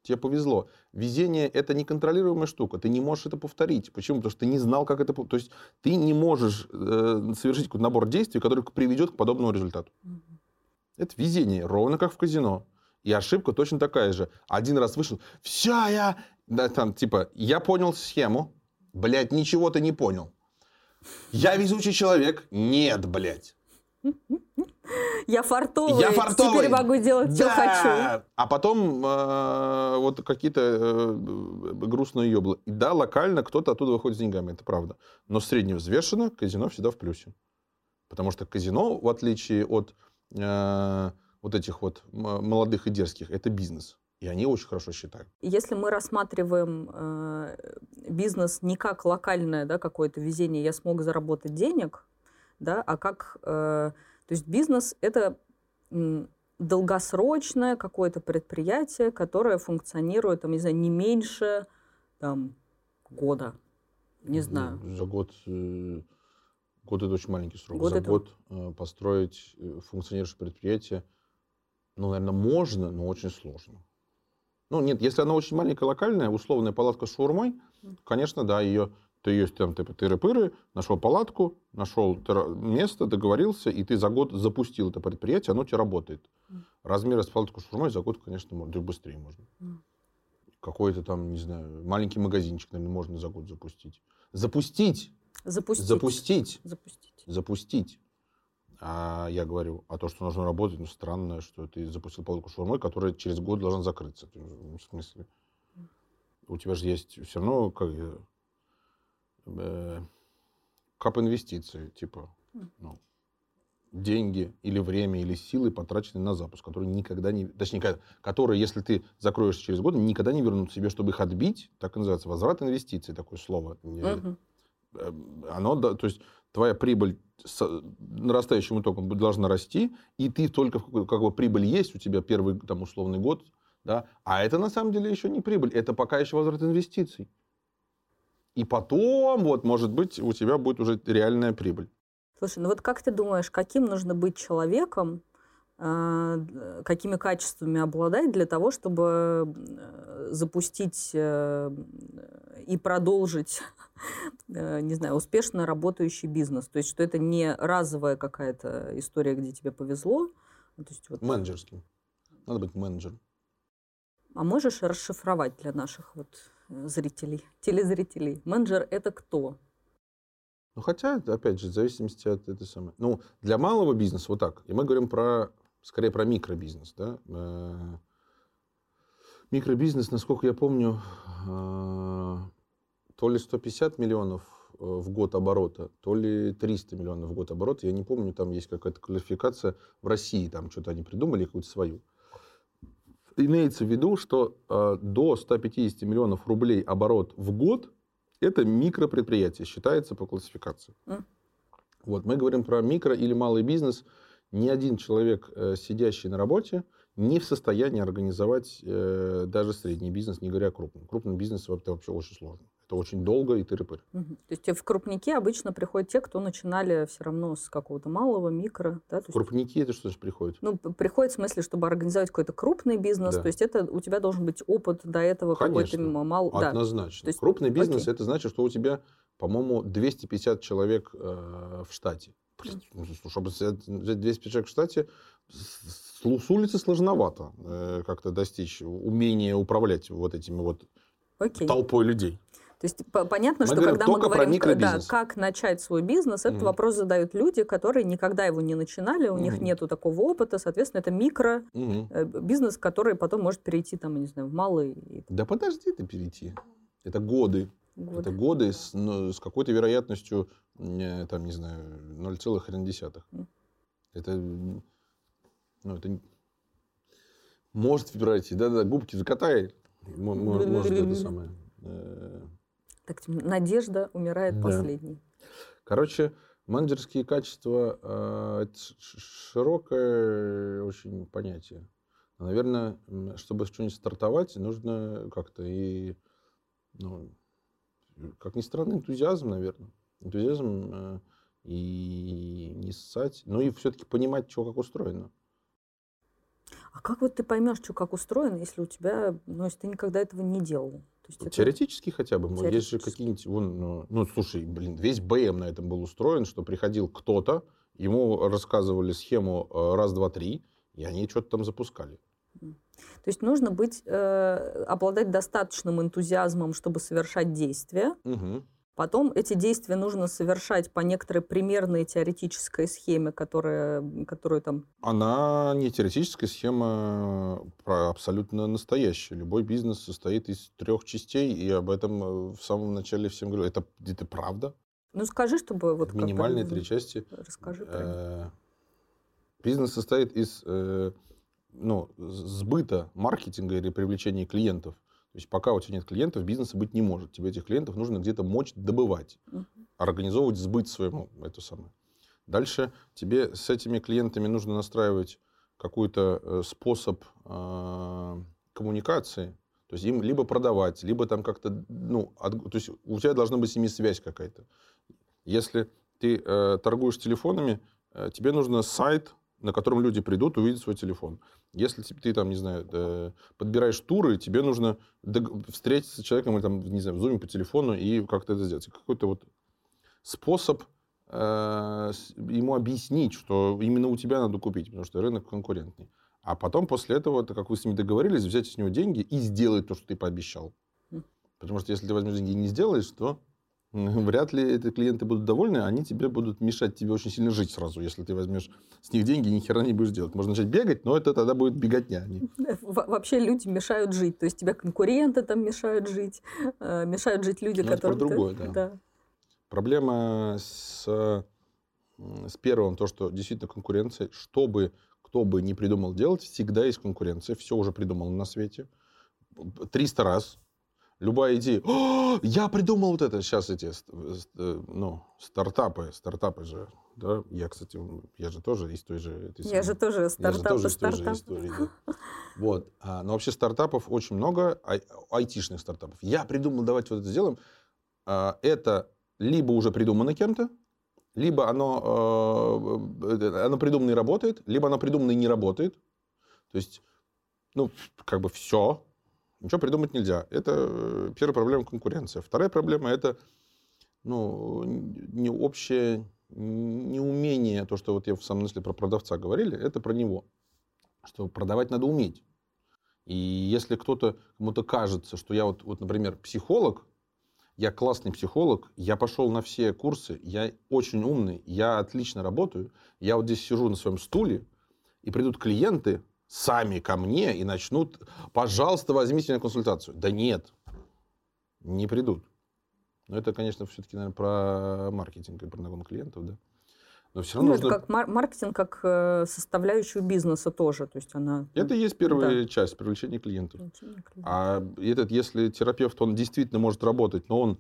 Тебе повезло. Везение – это неконтролируемая штука. Ты не можешь это повторить. Почему? Потому что ты не знал, как это... То есть ты не можешь э, совершить какой-то набор действий, который приведет к подобному результату. Mm-hmm. Это везение, ровно как в казино. И ошибка точно такая же. Один раз вышел, все, я... Да, там, типа, я понял схему. Блядь, ничего ты не понял. Я везучий человек. Нет, блядь. Я фартовый, я фартовый. теперь могу делать, да. что хочу. А потом э, вот какие-то э, грустные ёблы. И да, локально кто-то оттуда выходит с деньгами, это правда. Но средневзвешенно казино всегда в плюсе. Потому что казино, в отличие от э, вот этих вот молодых и дерзких, это бизнес. И они очень хорошо считают. Если мы рассматриваем э, бизнес не как локальное да, какое-то везение, я смог заработать денег, да, а как э, то есть бизнес – это долгосрочное какое-то предприятие, которое функционирует, там, не знаю, не меньше там, года. Не знаю. За год, э, год это очень маленький срок. Год За это... год э, построить э, функционирующее предприятие, ну, наверное, можно, но очень сложно. Ну, нет, если она очень маленькая, локальная, условная палатка с шаурмой, конечно, да, ее ты есть там типа тыры-пыры, нашел палатку, нашел место, договорился, и ты за год запустил это предприятие, оно у тебя работает. Mm. Размер с палатку шурмой за год, конечно, можно, быстрее можно. Какой-то там, не знаю, маленький магазинчик, наверное, можно за год запустить. Запустить! Запустить. Запустить. Запустить. Запустить. А я говорю, а то, что нужно работать, ну, странно, что ты запустил палатку шурмой, которая через год должна закрыться. В смысле? У тебя же есть все равно, как э, кап инвестиции, типа, ну, деньги или время или силы потрачены на запуск, которые никогда не, точнее, которые, если ты закроешь через год, никогда не вернут себе, чтобы их отбить, так и называется, возврат инвестиций, такое слово. Uh-huh. Оно, то есть твоя прибыль с нарастающим итогом должна расти, и ты только, как бы прибыль есть у тебя первый, там, условный год, да, а это на самом деле еще не прибыль, это пока еще возврат инвестиций. И потом, вот, может быть, у тебя будет уже реальная прибыль. Слушай, ну вот как ты думаешь, каким нужно быть человеком, какими качествами обладать для того, чтобы э, запустить э, и продолжить, э, не знаю, успешно работающий бизнес? То есть, что это не разовая какая-то история, где тебе повезло. То есть, вот... Менеджерским. Надо быть менеджером. А можешь расшифровать для наших вот зрителей, телезрителей. Менеджер – это кто? Ну, хотя, опять же, в зависимости от этой самой... Ну, для малого бизнеса вот так. И мы говорим про, скорее, про микробизнес, да. Э, микробизнес, насколько я помню, э, то ли 150 миллионов э, в год оборота, то ли 300 миллионов в год оборота. Я не помню, там есть какая-то квалификация в России, там что-то они придумали, какую-то свою имеется в виду, что э, до 150 миллионов рублей оборот в год это микропредприятие, считается по классификации. Mm. Вот, мы говорим про микро или малый бизнес. Ни один человек, э, сидящий на работе, не в состоянии организовать э, даже средний бизнес, не говоря о крупном. Крупный бизнес это вообще очень сложно. Это очень долго и тыры-пыры. Мгм. То есть в крупники обычно приходят те, кто начинали все равно с какого-то малого, микро, да? То есть, Крупники это что значит приходит? ну, приходит в смысле, чтобы организовать какой-то крупный бизнес, Да. то есть это у тебя должен быть опыт до этого какой-то мал, да. Однозначно. То есть, Крупный бизнес окей. это значит, что у тебя, по-моему, 250 человек э, в штате. Блин, ну, слушай, чтобы взять взять 250 человек в штате, с, улицы сложновато э, как-то достичь умения управлять вот этими вот Окей. толпой людей. То есть по- понятно, Мы что говорим когда мы только про говорим, к- да, как начать свой бизнес, этот Мгм. вопрос задают люди, которые никогда его не начинали, у них Мгм. нету такого опыта, соответственно, это микро э, бизнес, который потом может перейти там, не знаю, в малый Да подожди ты перейти. Это годы. Годы. Это годы с, ну, с какой-то вероятностью, э, там, не знаю, 0,1. Мгм. Это, ну, это может пройти. Да-да, губки закатай. Мо- мо- Может это самое. э. Так, надежда умирает Да. последней. Короче, менеджерские качества э, это широкое очень понятие. Наверное, чтобы что-нибудь стартовать, нужно как-то и, ну, как ни странно, энтузиазм, наверное. Энтузиазм э, и не ссать, ну и все-таки понимать, что как устроено. А как вот ты поймешь, что как устроено, если у тебя, ну, если ты никогда этого не делал? То есть это- Теоретически хотя бы. Вот Есть же Теоретически. какие-нибудь... Вон, ну, ну, слушай, блин, весь БМ на этом был устроен, что приходил кто-то, ему рассказывали схему э, раз, два, три, и они что-то там запускали. То есть нужно быть, э, обладать достаточным энтузиазмом, чтобы совершать действия. Мгм. Потом эти действия нужно совершать по некоторой примерной теоретической схеме, которая, которую там... Она не теоретическая схема, а абсолютно настоящая. Любой бизнес состоит из трех частей, и об этом э, в самом начале всем говорю. Это, это правда? Ну, скажи, чтобы вот Минимальные три части. Расскажи про них. Э, Бизнес состоит из э, ну, сбыта, маркетинга или привлечения клиентов. То есть пока у тебя нет клиентов, бизнеса быть не может. Тебе этих клиентов нужно где-то мочь добывать, Мгм. организовывать сбыт своему. Это самое. Дальше тебе с этими клиентами нужно настраивать какой-то э, способ э, коммуникации. То есть им либо продавать, либо там как-то, ну, от- то есть у тебя должна быть с ними связь какая-то. Если ты э, торгуешь телефонами, э, тебе нужно сайт, на котором люди придут, увидят свой телефон. Если ты, там, не знаю, подбираешь туры, тебе нужно встретиться с человеком или там, не знаю, в зуме по телефону и как-то это сделать. Какой-то вот способ э, ему объяснить, что именно у тебя надо купить, потому что рынок конкурентный. А потом после этого, так как вы с ними договорились, взять с него деньги и сделать то, что ты пообещал. Мгм. Потому что если ты возьмешь деньги и не сделаешь, то вряд ли эти клиенты будут довольны, они тебе будут мешать тебе очень сильно жить сразу, если ты возьмешь с них деньги и ни хера не будешь делать. Можно начать бегать, но это тогда будет беготня. а не- Во- Вообще люди мешают жить. То есть тебе конкуренты там мешают жить, э, мешают жить люди, Ну, это про которые... другое, да. Проблема с, с первым, то, что действительно конкуренция, чтобы кто бы не придумал делать, всегда есть конкуренция, все уже придумано на свете. 300 раз. Любая идея. «О, я придумал вот это. Сейчас эти э, ну, стартапы, стартапы же. Да? Я, кстати, я же тоже из той же... этой Я самой- же тоже я же тоже и из той же истории, да. Вот. А, но вообще стартапов очень много, ай- айтишных стартапов. Я придумал, давайте вот это сделаем. А, это либо уже придумано кем-то, либо оно, э, э, оно придумано и работает, либо оно придумано и не работает. То есть, ну, как бы все. Ничего придумать нельзя. Это э, первая проблема конкуренция. Вторая проблема это ну, не общее неумение, то, что вот я в самом начале про продавца говорили, это про него. Что продавать надо уметь. И если кто-то, кому-то кажется, что я вот, вот, например, психолог, я классный психолог, я пошел на все курсы, я очень умный, я отлично работаю, я вот здесь сижу на своем стуле, и придут клиенты сами ко мне и начнут, пожалуйста, возьмите меня консультацию. Да нет, не придут. Но это, конечно, все-таки, наверное, про маркетинг и про нагон клиентов, да. Но все равно Ну, это нужно... как мар- маркетинг, как э, составляющую бизнеса тоже. То есть она... Это и есть первая часть привлечения клиентов. А этот, если терапевт, он действительно может работать, но он,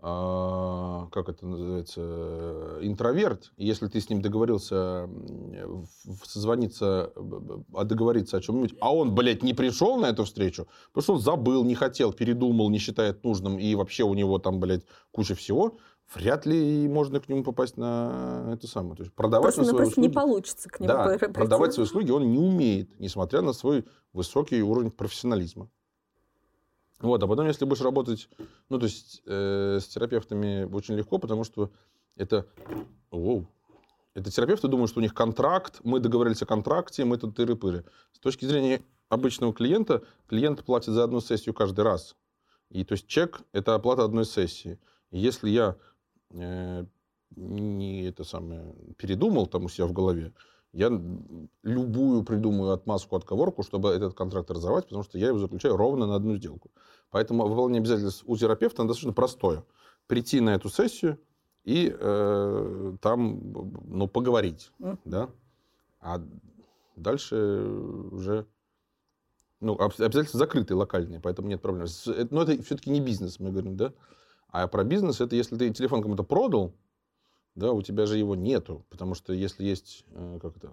как это называется, интроверт, если ты с ним договорился созвониться, а договориться о чем-нибудь, а он, блядь, не пришел на эту встречу, потому что он забыл, не хотел, передумал, не считает нужным, и вообще у него там, блядь, куча всего, вряд ли можно к нему попасть на это самое. То есть продавать просто, свои услуги... не получится к нему да, прийти. продавать свои услуги он не умеет, несмотря на свой высокий уровень профессионализма. Вот, а потом, если будешь работать, ну, то есть э, с терапевтами очень легко, потому что это, оу, это терапевты думают, что у них контракт, мы договорились о контракте, мы тут тыры-пыры. С точки зрения обычного клиента, клиент платит за одну сессию каждый раз. И то есть чек – это оплата одной сессии. И если я э, не это самое передумал там у себя в голове, я любую придумаю отмазку, отговорку, чтобы этот контракт разорвать, потому что я его заключаю ровно на одну сделку. Поэтому выполнение обязательств у терапевта достаточно простое. Прийти на эту сессию и э, там ну, поговорить. Mm. Да? А дальше уже ну, обязательства закрытые, локальные, поэтому нет проблем. Но это все-таки не бизнес, мы говорим, да? А про бизнес это если ты телефон кому-то продал, да, у тебя же его нету, потому что если есть, э, как это,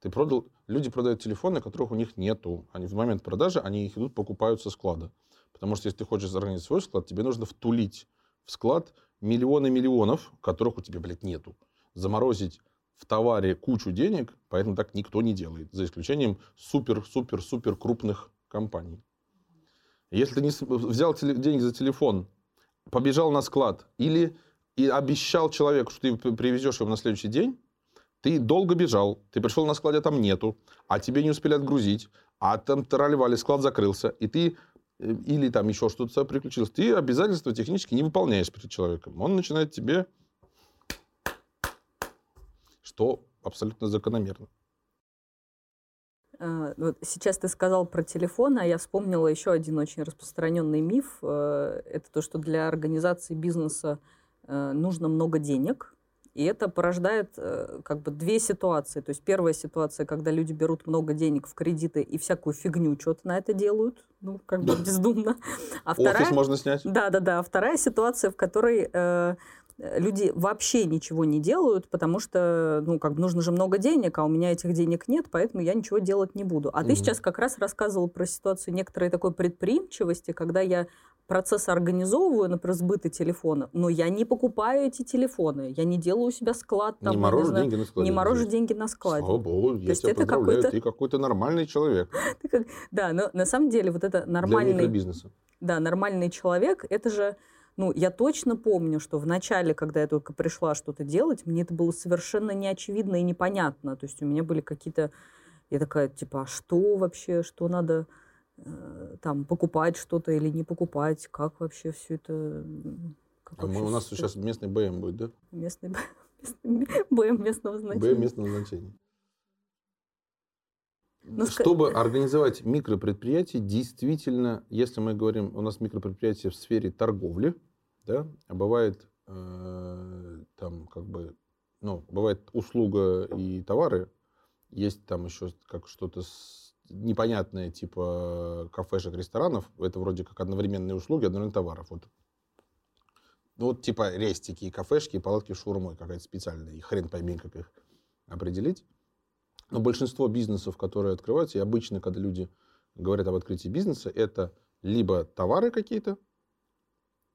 ты продал, люди продают телефоны, которых у них нету. Они в момент продажи, они их идут, покупают со склада. Потому что если ты хочешь организовать свой склад, тебе нужно втулить в склад миллионы миллионов, которых у тебя, блядь, нету. Заморозить в товаре кучу денег, поэтому так никто не делает, за исключением супер-супер-супер крупных компаний. Если ты не взял деньги за телефон, побежал на склад или и обещал человеку, что ты привезешь его на следующий день, ты долго бежал, ты пришел на складе, а там нету, а тебе не успели отгрузить, а там тролливали, склад закрылся, и ты э, или там еще что-то приключилось, ты обязательства технически не выполняешь перед человеком. Он начинает тебе, что абсолютно закономерно. А, вот сейчас ты сказал про телефон, а я вспомнила еще один очень распространенный миф. Э, это то, что для организации бизнеса нужно много денег, и это порождает э, как бы две ситуации. То есть первая ситуация, когда люди берут много денег в кредиты и всякую фигню что-то на это делают, ну, как бы бездумно. А вторая... Офис можно снять. Да-да-да. А вторая ситуация, в которой э, люди вообще ничего не делают, потому что, ну, как бы нужно же много денег, а у меня этих денег нет, поэтому я ничего делать не буду. А угу. ты сейчас как раз рассказывал про ситуацию некоторой такой предприимчивости, когда я процесс организовываю, например, сбыты телефона, но я не покупаю эти телефоны, я не делаю у себя склад. Там, не морожу не деньги на складе. Не морожу деньги на складе. Слава богу, я тебя это поздравляю, ты какой-то нормальный человек. Да, но на самом деле вот это нормальный... Для микробизнеса. Да, нормальный человек, это же ну, я точно помню, что в начале, когда я только пришла что-то делать, мне это было совершенно неочевидно и непонятно. То есть у меня были какие-то... Я такая, типа, а что вообще, что надо там покупать что-то или не покупать, как вообще все это... Как а мы, у нас сейчас местный БМ будет, да? Местный БМ местного значения. БМ местного значения. Ну, Чтобы организовать микропредприятие, действительно, если мы говорим, у нас микропредприятие в сфере торговли, да, а бывает э, там как бы, ну, бывает услуга и товары, есть там еще как что-то непонятное, типа кафешек, ресторанов, это вроде как одновременные услуги, одновременно товаров. Вот. Ну, вот типа рестики, кафешки, палатки с шурмой какая-то специальная, и хрен пойми, как их определить. Но большинство бизнесов, которые открываются, и обычно, когда люди говорят об открытии бизнеса, это либо товары какие-то,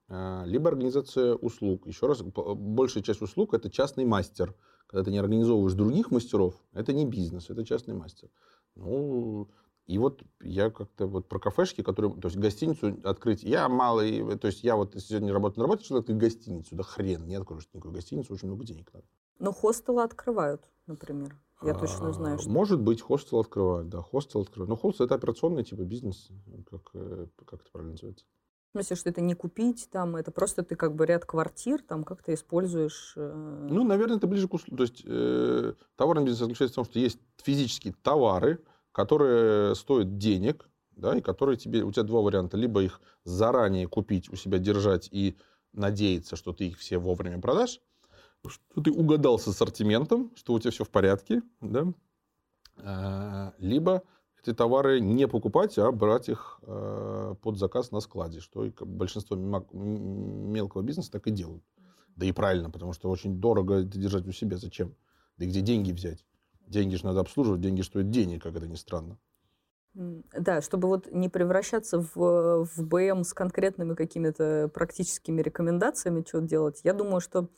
а, либо организация услуг. Еще раз, большая часть услуг – это частный мастер. Когда ты не организовываешь других мастеров, это не бизнес, это частный мастер. Ну, и вот я как-то вот про кафешки, которые, то есть гостиницу открыть, я малый, то есть я вот сегодня работаю на работе, что открыть гостиницу, да хрен, не откроешь никакую гостиницу, очень много денег надо. Но хостелы открывают, например. Я точно знаю, что... Может быть, хостел открывают, да, хостел открывают. Но хостел – это операционный типа бизнес, как, э, как это правильно называется? В смысле, что это не купить, там, это просто ты как бы ряд квартир, там как-то используешь... Э... Ну, наверное, это ближе к услугам. То есть э, товарный бизнес заключается в том, что есть физические товары, которые стоят денег, да, и которые тебе... У тебя два варианта. Либо их заранее купить, у себя держать и надеяться, что ты их все вовремя продашь, что ты угадал с ассортиментом, что у тебя все в порядке, да? А, либо эти товары не покупать, а брать их а, под заказ на складе, что большинство мелкого бизнеса так и делают. Да и правильно, потому что очень дорого это держать у себя. Зачем? Да и где деньги взять? Деньги же надо обслуживать, деньги стоят денег, как это ни странно. Да, чтобы вот не превращаться в, в БМ с конкретными какими-то практическими рекомендациями, что делать, я думаю, что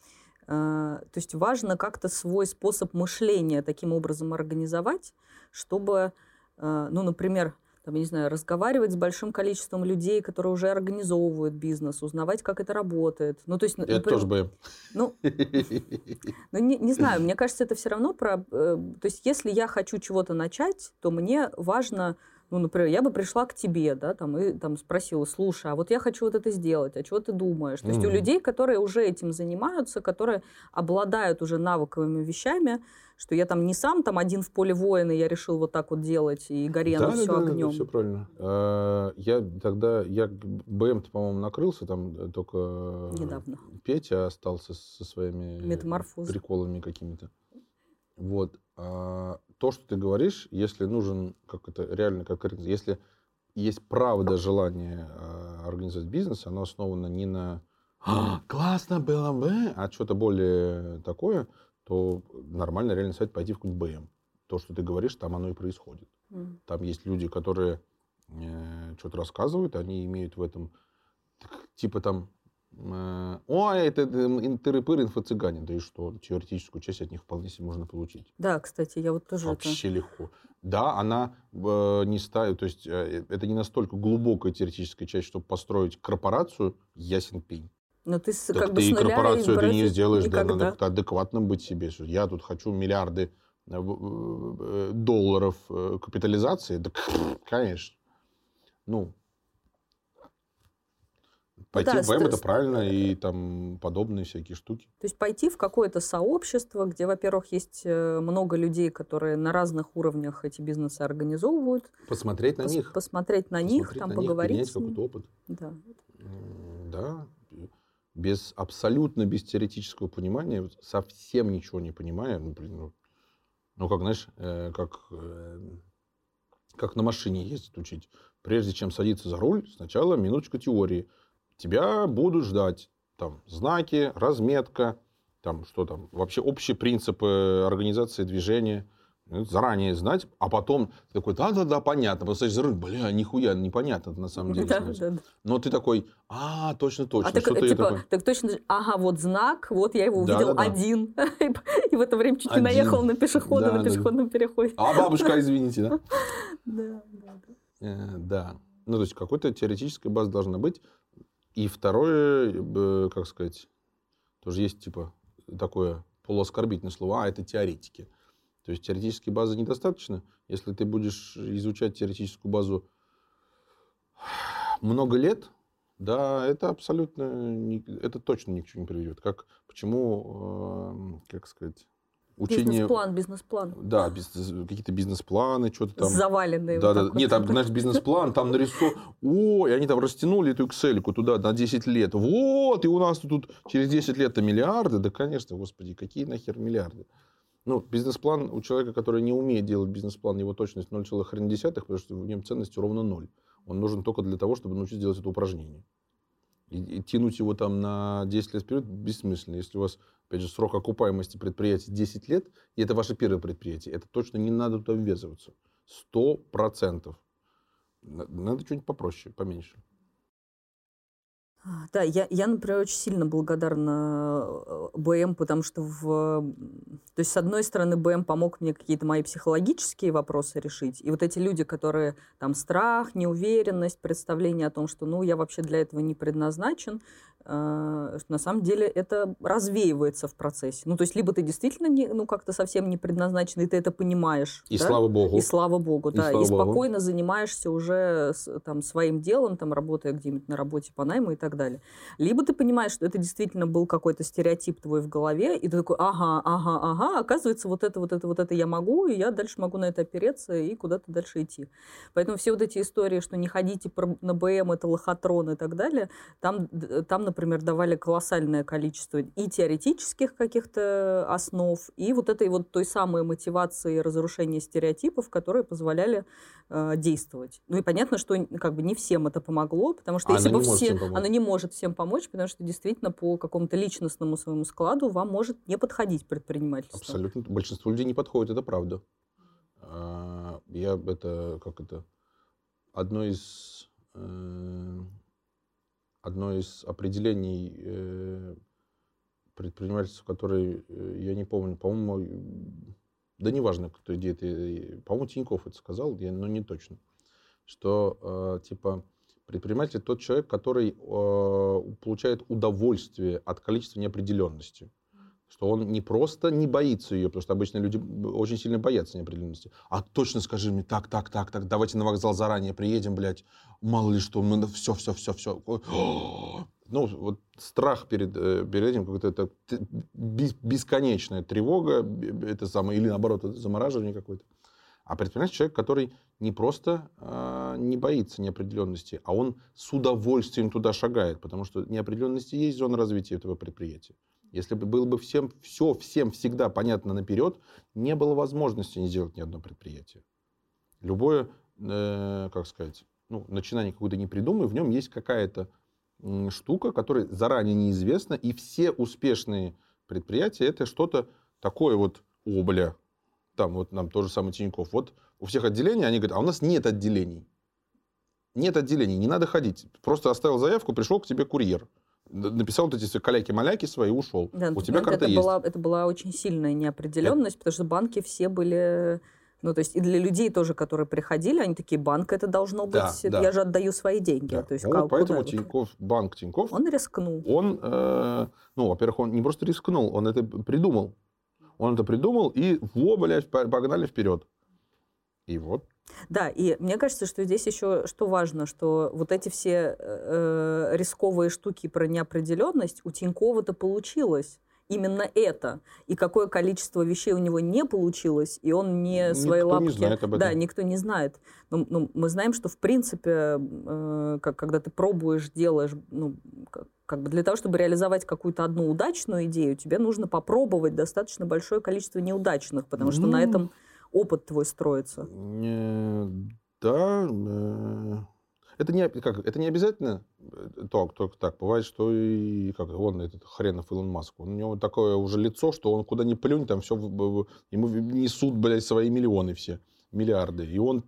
э, то есть важно как-то свой способ мышления таким образом организовать, чтобы, э, ну, например, там, я не знаю, разговаривать с большим количеством людей, которые уже организовывают бизнес, узнавать, как это работает. Ну, то есть, это например, тоже бы. Ну, ну не, не знаю, мне кажется, это все равно про... Э, то есть, если я хочу чего-то начать, то мне важно ну, например, я бы пришла к тебе, да, там, и там спросила, слушай, а вот я хочу вот это сделать, а чего ты думаешь? То mm-hmm. есть у людей, которые уже этим занимаются, которые обладают уже навыковыми вещами, что я там не сам там один в поле воина, я решил вот так вот делать, и горело да, все да, огнем. Да, все правильно. А, я тогда, я БМ-то, по-моему, накрылся, там э, только Недавно. Петя остался со своими приколами какими-то. Вот. А, то, что ты говоришь, если нужен, как это реально, как если есть правда желание а, организовать бизнес, оно основано не на а, классно было бы, а что-то более такое, то нормально реально сайт пойти в какой-нибудь БМ. То, что ты говоришь, там оно и происходит. Mm. Там есть люди, которые э, что-то рассказывают, они имеют в этом, типа там, э, ой, это, это тыры-пыры, инфо-цыгане. Да и что, теоретическую часть от них вполне себе можно получить. Да, кстати, я вот тоже Вообще это... легко. Да, она э, не ставит, то есть э, это не настолько глубокая теоретическая часть, чтобы построить корпорацию, ясен пень. Но ты так как ты бы и корпорацию ты не сделаешь, да, надо адекватным быть себе. Я тут хочу миллиарды э, э, долларов э, капитализации. Да, конечно. Ну, Пойти да, в БМ это правильно, и там подобные всякие штуки. То есть пойти в какое-то сообщество, где, во-первых, есть много людей, которые на разных уровнях эти бизнесы организовывают. Посмотреть на пос- них. Посмотреть на Посмотреть них, там на поговорить. Них, какой-то опыт. Да. Да, без абсолютно без теоретического понимания, совсем ничего не понимая, ну, блин, ну, ну как, знаешь, э, как, э, как на машине ездить учить. Прежде чем садиться за руль, сначала минуточка теории. Тебя будут ждать там знаки, разметка, там что там, вообще общие принципы организации движения – ну, заранее знать, а потом ты такой, да-да-да, понятно. Просто за руль, бля, нихуя, непонятно на самом деле. Да, да, да. Но ты такой, а, точно-точно. А так, типа, такой... так точно, ага, вот знак, вот я его увидел да, да, один. И в это время чуть не наехал на пешехода да, на пешеходном да. переходе. А бабушка, извините, да? Да, да, да. Э, да. Ну, то есть, какой-то теоретическая база должна быть. И второе, э, как сказать, тоже есть, типа, такое полуоскорбительное слово, а, это теоретики. То есть теоретической базы недостаточно. Если ты будешь изучать теоретическую базу много лет, да, это абсолютно, не, это точно ни к чему не приведет. Как, почему, э, как сказать, учение... Бизнес-план, бизнес-план. Да, бизнес, какие-то бизнес-планы, что-то там. Заваленные. Да, вот да. Нет, там, знаешь, бизнес-план, там нарисован. О, и они там растянули эту Excel туда на 10 лет. Вот, и у нас тут через 10 лет-то миллиарды. Да, конечно, господи, какие нахер миллиарды? Ну, бизнес-план у человека, который не умеет делать бизнес-план, его точность 0,1, потому что в нем ценность ровно 0. Он нужен только для того, чтобы научиться делать это упражнение. И, и тянуть его там на 10 лет вперед бессмысленно. Если у вас, опять же, срок окупаемости предприятия 10 лет, и это ваше первое предприятие, это точно не надо туда ввязываться. Сто процентов. Надо что-нибудь попроще, поменьше. Да, я, я, например, очень сильно благодарна э, БМ, потому что в... То есть, с одной стороны, БМ помог мне какие-то мои психологические вопросы решить. И вот эти люди, которые там страх, неуверенность, представление о том, что, ну, я вообще для этого не предназначен, э, на самом деле это развеивается в процессе. Ну, то есть, либо ты действительно не, ну, как-то совсем не предназначен, и ты это понимаешь. И да? слава богу. И слава богу, и да. Слава и спокойно богу. занимаешься уже там своим делом, там, работая где-нибудь на работе по найму и так так далее. Либо ты понимаешь, что это действительно был какой-то стереотип твой в голове, и ты такой, ага, ага, ага, оказывается, вот это, вот это, вот это я могу, и я дальше могу на это опереться и куда-то дальше идти. Поэтому все вот эти истории, что не ходите на БМ, это лохотрон и так далее, там, там например, давали колоссальное количество и теоретических каких-то основ, и вот этой вот той самой мотивации разрушения стереотипов, которые позволяли э, действовать. Ну и понятно, что как бы не всем это помогло, потому что А если она бы все, оно не может всем помочь, потому что действительно по какому-то личностному своему складу вам может не подходить предпринимательство. Абсолютно. Большинству людей не подходит, это правда. А, Я это, как это, одно из, э, одно из определений э, предпринимательства, которые, э, я не помню, по-моему, да неважно, кто где это, э, по-моему, Тиньков это сказал, я, но не точно, что, э, типа, предприниматель тот человек, который получает удовольствие от количества неопределенности что он не просто не боится ее, потому что обычно люди очень сильно боятся неопределенности, а точно скажи мне, так, так, так, так, давайте на вокзал заранее приедем, блядь, мало ли что, мы все, все, все, все. Ну, вот страх перед, э, перед этим, какая-то это бесконечная тревога, это самое, или наоборот, это замораживание какое-то. А предприниматель человек, который не просто а, не боится неопределенности, а он с удовольствием туда шагает, потому что неопределенности есть зона развития этого предприятия. Если бы было бы всем все всем всегда понятно наперед, не было возможности не сделать ни одно предприятие. Любое, э, как сказать, ну, начинание какое-то не придумай, в нем есть какая-то штука, которая заранее неизвестна, и все успешные предприятия это что-то такое вот, о, бля, там вот нам тоже самый Тиньков. Вот у всех отделений, они говорят, а у нас нет отделений. Нет отделений, не надо ходить. Просто оставил заявку, пришел к тебе курьер. Написал вот эти все каляки-маляки свои, ушел. Да, у ну, тебя карта это есть. Была, это была очень сильная неопределенность, потому что банки все были... Ну, то есть и для людей тоже, которые приходили, они такие, банк это должно быть, Да, да. я же отдаю свои деньги. Да. То есть, Ну, ка- вот поэтому куда? Тиньков, банк Тиньков, Он рискнул. он, э, ну, во-первых, он не просто рискнул, он это придумал. Он это придумал, и во, блядь, по- погнали вперед. И вот. Да, и мне кажется, что здесь еще что важно, что вот эти все э, рисковые штуки про неопределенность у Тинькова-то получилось. Именно это. И какое количество вещей у него не получилось, и он не свои Никто лапки... не знает об этом. Да, никто не знает. Но, но мы знаем, что в принципе, э, как, когда ты пробуешь, делаешь, ну, как, как бы для того, чтобы реализовать какую-то одну удачную идею, тебе нужно попробовать достаточно большое количество неудачных, потому что на Ну, этом опыт твой строится. Э, Да, э, это не, как, это не обязательно э, так, только так. Бывает, что и как он, этот хренов Илон Маск, у него такое уже лицо, что он куда ни плюнь, там все, ему несут, блядь, свои миллионы все, миллиарды. И он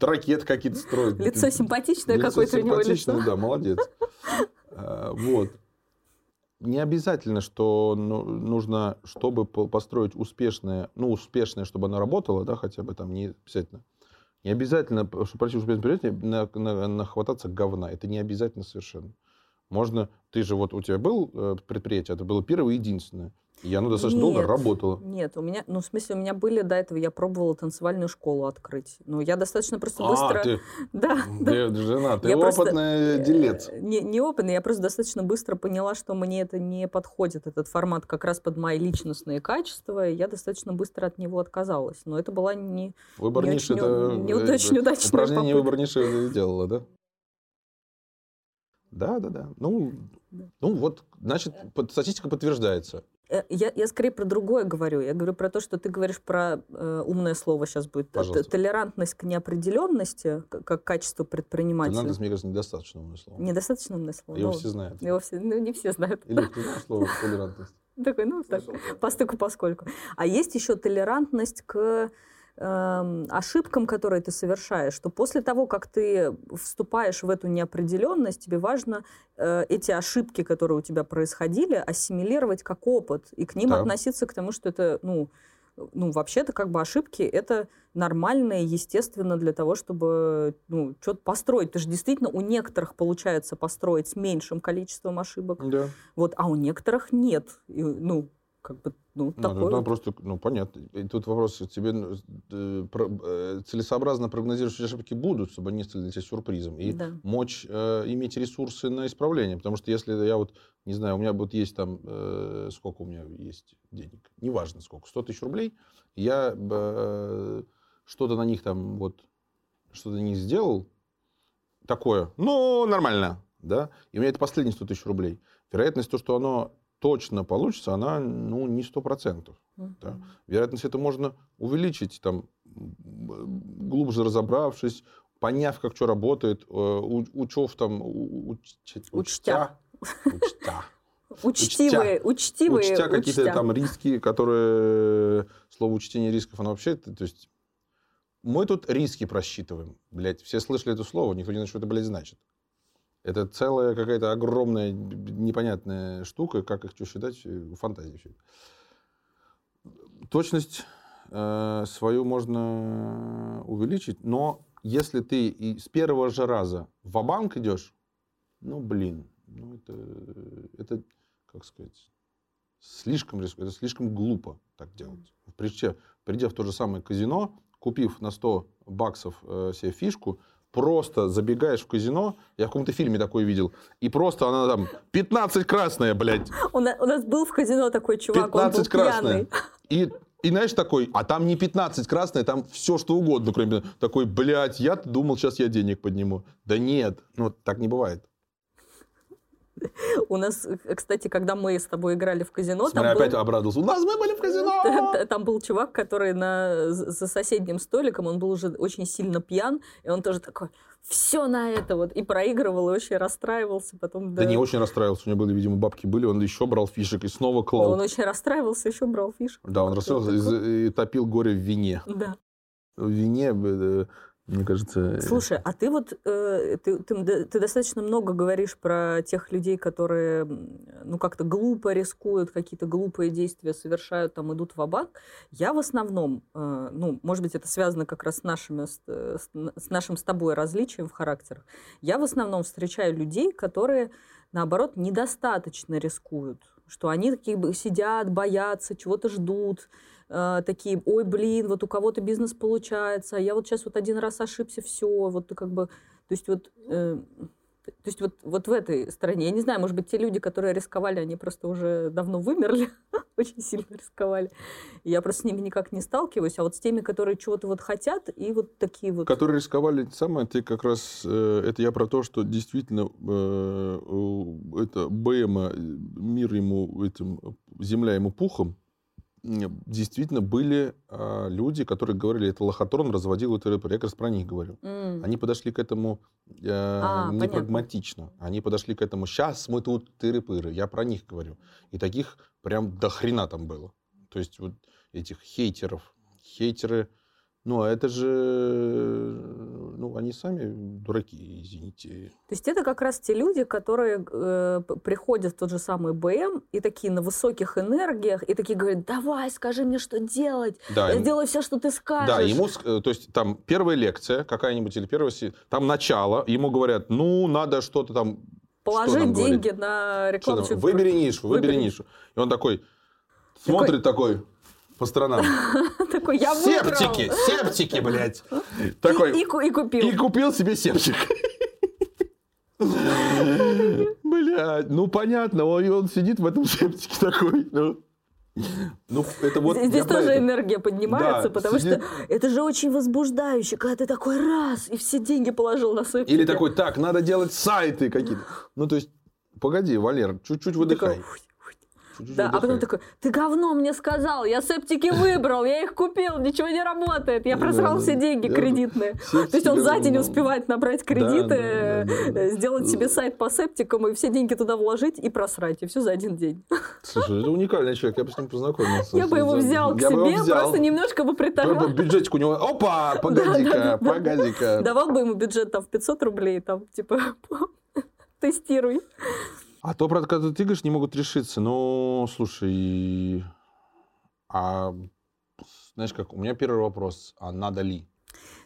ракет какие-то строит. Лицо симпатичное какое-то у него лицо. да, молодец. А, Вот. Не обязательно, что ну, нужно, чтобы по- построить успешное, ну, успешное, чтобы оно работало, да, хотя бы там не обязательно. Не обязательно, чтобы пройти успешное предприятие, на, на- нахвататься говна. Это не обязательно совершенно. Можно, ты же вот, у тебя был э, предприятие, это было первое и единственное. И оно достаточно долго Нет. работало. Нет, у меня, ну, в смысле, у меня были до этого, я пробовала танцевальную школу открыть. Ну, я достаточно просто А, быстро... ты, Да, да. ты жена, ты Я просто, опытный э, делец. Не, не опытный, я просто достаточно быстро поняла, что мне это не подходит, этот формат как раз под мои личностные качества, и я достаточно быстро от него отказалась. Но это была не... Выбор Не очень- это не э, очень э, удачная упражнение попытка. выбор ниши сделала, да? Да, да, да. Ну, Да. ну вот, значит, под- статистика подтверждается. Э, Я, я скорее про другое говорю. Я говорю про то, что ты говоришь про э, умное слово сейчас будет. Пожалуйста. Толерантность к неопределенности, к- как качество предпринимателя. Финансовость, мне кажется, недостаточно умное слово. Недостаточно умное слово. Его Ну, все знают. его все- ну, не все знают. Или знаешь слово толерантность? Такой, ну, так, постольку поскольку. А есть еще толерантность к эм, ошибкам, которые ты совершаешь, что после того, как ты вступаешь в эту неопределенность, тебе важно э, эти ошибки, которые у тебя происходили, ассимилировать как опыт и к ним Да. относиться к тому, что это, ну, ну, вообще-то как бы ошибки это нормально и естественно для того, чтобы ну, что-то построить. Ты же действительно у некоторых получается построить с меньшим количеством ошибок, Да. вот, а у некоторых нет. И, ну, как бы, ну, Ну, такое. надо вот. просто, ну, понятно. И тут вопрос, тебе ну, э, про- э, целесообразно прогнозировать, что ошибки будут, чтобы они стали для тебя сюрпризом. И Да. мочь э, иметь ресурсы на исправление. Потому что если я вот, не знаю, у меня вот есть там, э, сколько у меня есть денег, неважно сколько, 100 тысяч рублей, я э, что-то на них там вот, что-то них сделал, такое, ну, нормально. да, и у меня это последние 100 тысяч рублей, вероятность то, что оно точно получится, она, ну, не 100%. Mm-hmm. Да. Вероятность это можно увеличить, там, глубже разобравшись, поняв, как что работает, э, учев там, учтя. Учтя. Учтя. Учтивые, учтивые. Учтя какие-то там риски, которые... Слово учтение рисков, оно вообще... То есть мы тут риски просчитываем. Блядь, все слышали это слово, никто не знает, что это, блядь, значит. Это целая какая-то огромная непонятная штука, как их что считать, э, фантазия все. Точность э, свою можно увеличить, но если ты и с первого же раза в банк идешь, ну, блин, ну, это, это, как сказать, слишком риск, это слишком глупо так делать. Прежде, придя в то же самое казино, купив на 100 баксов э, себе фишку, просто забегаешь в казино, я в каком-то фильме такое видел, и просто она там 15 красная, блядь. У нас, у нас был в казино такой чувак, 15 он был красная. И, и знаешь, такой, а там не 15 красная, там все что угодно, кроме такой, блядь, я думал, сейчас я денег подниму. Да нет, ну так не бывает. У нас, э, кстати, когда мы с тобой играли в казино... Смотри, там опять был... обрадовался. У нас мы были в казино! Там был чувак, который на... за соседним столиком, он был уже очень сильно пьян, и он тоже такой, все на это вот, и проигрывал, и очень расстраивался потом. Да, да не очень расстраивался, у него были, видимо, бабки были, он еще брал фишек и снова клал. Он очень расстраивался, еще брал фишек. Да, он расстраивался и, и топил горе в вине. Да. В вине э, мне кажется... Э, Слушай, а ты вот, э, ты, ты, ты достаточно много говоришь про тех людей, которые, ну, как-то глупо рискуют, какие-то глупые действия совершают, там, идут в банк Я в основном, э, ну, может быть, это связано как раз с, нашими, с, с нашим с тобой различием в характерах. Я в основном встречаю людей, которые, наоборот, недостаточно рискуют, что они такие сидят, боятся, чего-то ждут, э, такие, ой, блин, вот у кого-то бизнес получается, а я вот сейчас вот один раз ошибся, все, вот как бы, то есть вот, э, то есть вот, вот в этой стране, я не знаю, может быть, те люди, которые рисковали, они просто уже давно вымерли, очень сильно рисковали. Я просто с ними никак не сталкиваюсь, а вот с теми, которые чего-то вот хотят, и вот такие вот... Которые рисковали, самое, ты как раз, э, это я про то, что действительно э, это БМ, мир ему, этим, земля ему пухом, действительно были э, люди, которые говорили, это лохотрон разводил это рэпер. Я как раз про них говорю. Mm. Они подошли к этому э, а, не понятно. прагматично. Они подошли к этому, сейчас мы тут тыры-пыры. Я про них говорю. И таких прям до хрена там было. То есть вот этих хейтеров. Хейтеры ну, а это же, ну, они сами дураки, извините. То есть это как раз те люди, которые э, приходят в тот же самый БМ и такие на высоких энергиях, и такие говорят, давай, скажи мне, что делать, да, я ему... сделаю все, что ты скажешь. Да, ему, э, то есть там первая лекция какая-нибудь или первая, там начало, ему говорят, ну, надо что-то там... Положить деньги говорить? на рекламу. Выбери нишу, выбери, выбери нишу. И он такой, смотрит такой, такой по сторонам. Такой, я Септики, септики, блядь. Такой. И, и, купил. И купил себе септик. Блядь, ну понятно, он, он сидит в этом септике такой, ну. Ну, это вот Здесь тоже это. энергия поднимается, да, потому сидит... что это же очень возбуждающе, когда ты такой раз и все деньги положил на септик. Или такой, так, надо делать сайты какие-то. Ну, то есть, погоди, Валер, чуть-чуть выдыхай. Такой, да, а потом такой, ты говно мне сказал, я септики выбрал, я их купил, ничего не работает, я просрал все деньги кредитные. То есть он за день успевает набрать кредиты, э, сделать себе сайт по септикам и все деньги туда вложить и просрать, и все за один день. Слушай, это уникальный человек, я бы с ним познакомился. Я бы его взял к себе, просто немножко бы приторгал. Бюджетик у него, опа, погоди-ка, погоди-ка. Давал бы ему бюджет там в 500 рублей, там, типа, тестируй. А то, про когда ты говоришь, не могут решиться. Ну, слушай, а знаешь как, у меня первый вопрос, а надо ли?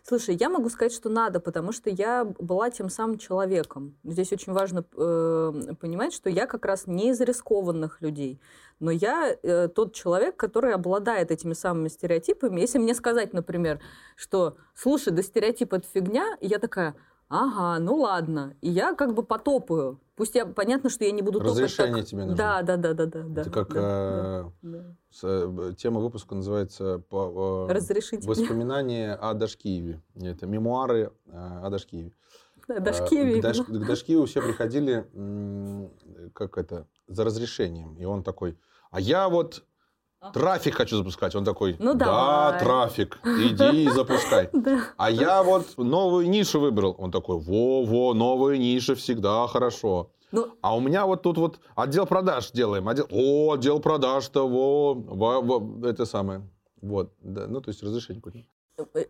Слушай, я могу сказать, что надо, потому что я была тем самым человеком. Здесь очень важно э, понимать, что я как раз не из рискованных людей, но я э, тот человек, который обладает этими самыми стереотипами. Если мне сказать, например, что, слушай, да стереотип это фигня, я такая, ага, ну ладно, и я как бы потопаю. Пусть я, понятно, что я не буду Разрешение так... тебе нужно. Да, да, да, да, да. Это как да, э, да, с, э, тема выпуска называется по, э, Разрешите Воспоминания о Дашкиеве. Это мемуары э, о Дашкиеве. Дашкеве. К, Даш, к Дашкеву все приходили, как это, за разрешением. И он такой, а я вот Трафик хочу запускать. Он такой, ну, да, давай. трафик, иди и запускай. А я вот новую нишу выбрал. Он такой, во-во, новые ниши всегда хорошо. Ну, а у меня вот тут вот отдел продаж делаем. Отдел... О, отдел продаж-то, во, во, во, это самое. Вот, да, ну, то есть разрешение какое-то.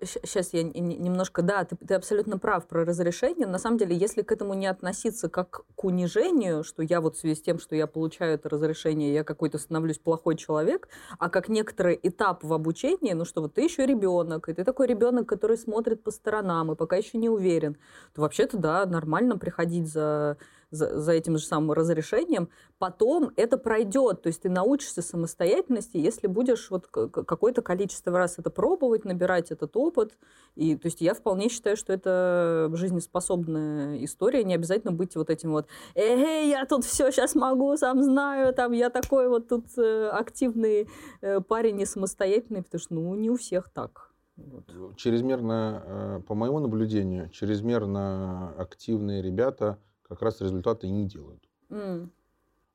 Сейчас э, я немножко, да, ты, ты абсолютно прав про разрешение. На самом деле, если к этому не относиться как к унижению, что я вот в связи с тем, что я получаю это разрешение, я какой-то становлюсь плохой человек, а как некоторый этап в обучении, ну что вот ты еще ребенок, и ты такой ребенок, который смотрит по сторонам и пока еще не уверен, то вообще-то, да, нормально приходить за за, за этим же самым разрешением, потом это пройдет. То есть ты научишься самостоятельности, если будешь вот какое-то количество раз это пробовать, набирать этот опыт. И, то есть я вполне считаю, что это жизнеспособная история. Не обязательно быть вот этим вот «Эй, я тут все сейчас могу, сам знаю, там я такой вот тут э, активный э, парень и самостоятельный», потому что ну не у всех так. Вот. Чрезмерно, э, по моему наблюдению, чрезмерно активные ребята – как раз результаты и не делают. Mm.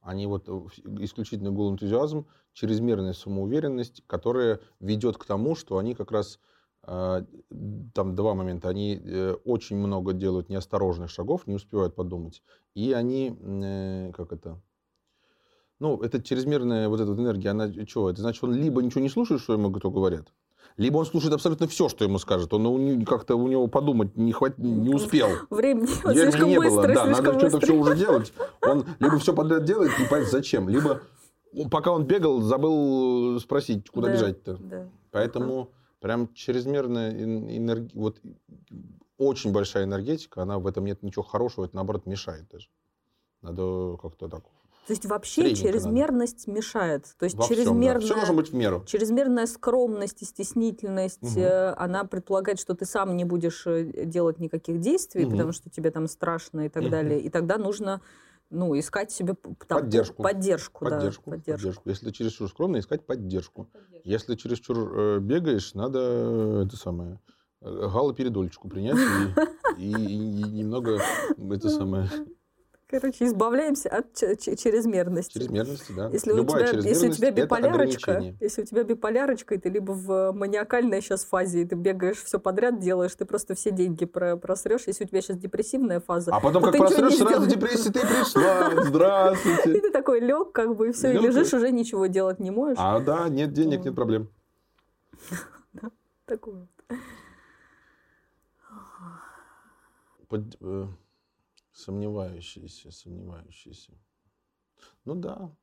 Они вот э, исключительно гол энтузиазм, чрезмерная самоуверенность, которая ведет к тому, что они как раз э, там два момента. Они э, очень много делают неосторожных шагов, не успевают подумать. И они, как это, ну, это чрезмерная вот эта вот энергия, она что? Это значит, он либо ничего не слушает, что ему кто говорят, либо он слушает абсолютно все, что ему скажет. Он как-то у него подумать не, хват... не успел. Времени слишком не быстро, было. Да, надо что-то все уже делать. Он либо все подряд делает, не понять зачем. Либо пока он бегал, забыл спросить, куда да, бежать-то. Да. Поэтому прям чрезмерная энергия, вот очень большая энергетика, она в этом нет ничего хорошего, это наоборот мешает даже. Надо как-то так то есть вообще чрезмерность надо. мешает. То есть Во чрезмерная, всем, да. Все должно быть в меру. Чрезмерная скромность и стеснительность, угу. она предполагает, что ты сам не будешь э, делать никаких действий, угу. потому что тебе там страшно и так угу. далее. И тогда нужно ну, искать себе там, поддержку. Поддержку, поддержку, да, поддержку. поддержку. Если чересчур скромно, искать поддержку. поддержку. Если чересчур э, бегаешь, надо э, это самое галоперидольчику принять и, и, и немного это самое Короче, избавляемся от чрезмерности. Чрезмерности, да. Если Любая у тебя, если у тебя биполярочка, если у тебя биполярочка, и ты либо в маниакальной сейчас фазе, и ты бегаешь все подряд делаешь, ты просто все деньги про просрешь. Если у тебя сейчас депрессивная фаза, а потом как просрешь, сразу депрессия, ты пришла, здравствуйте. И ты такой лег, как бы, и все, и лежишь, уже ничего делать не можешь. А, да, нет денег, нет проблем. Да, такое вот. Э, Сомневающиеся, сомневающиеся. Ну да.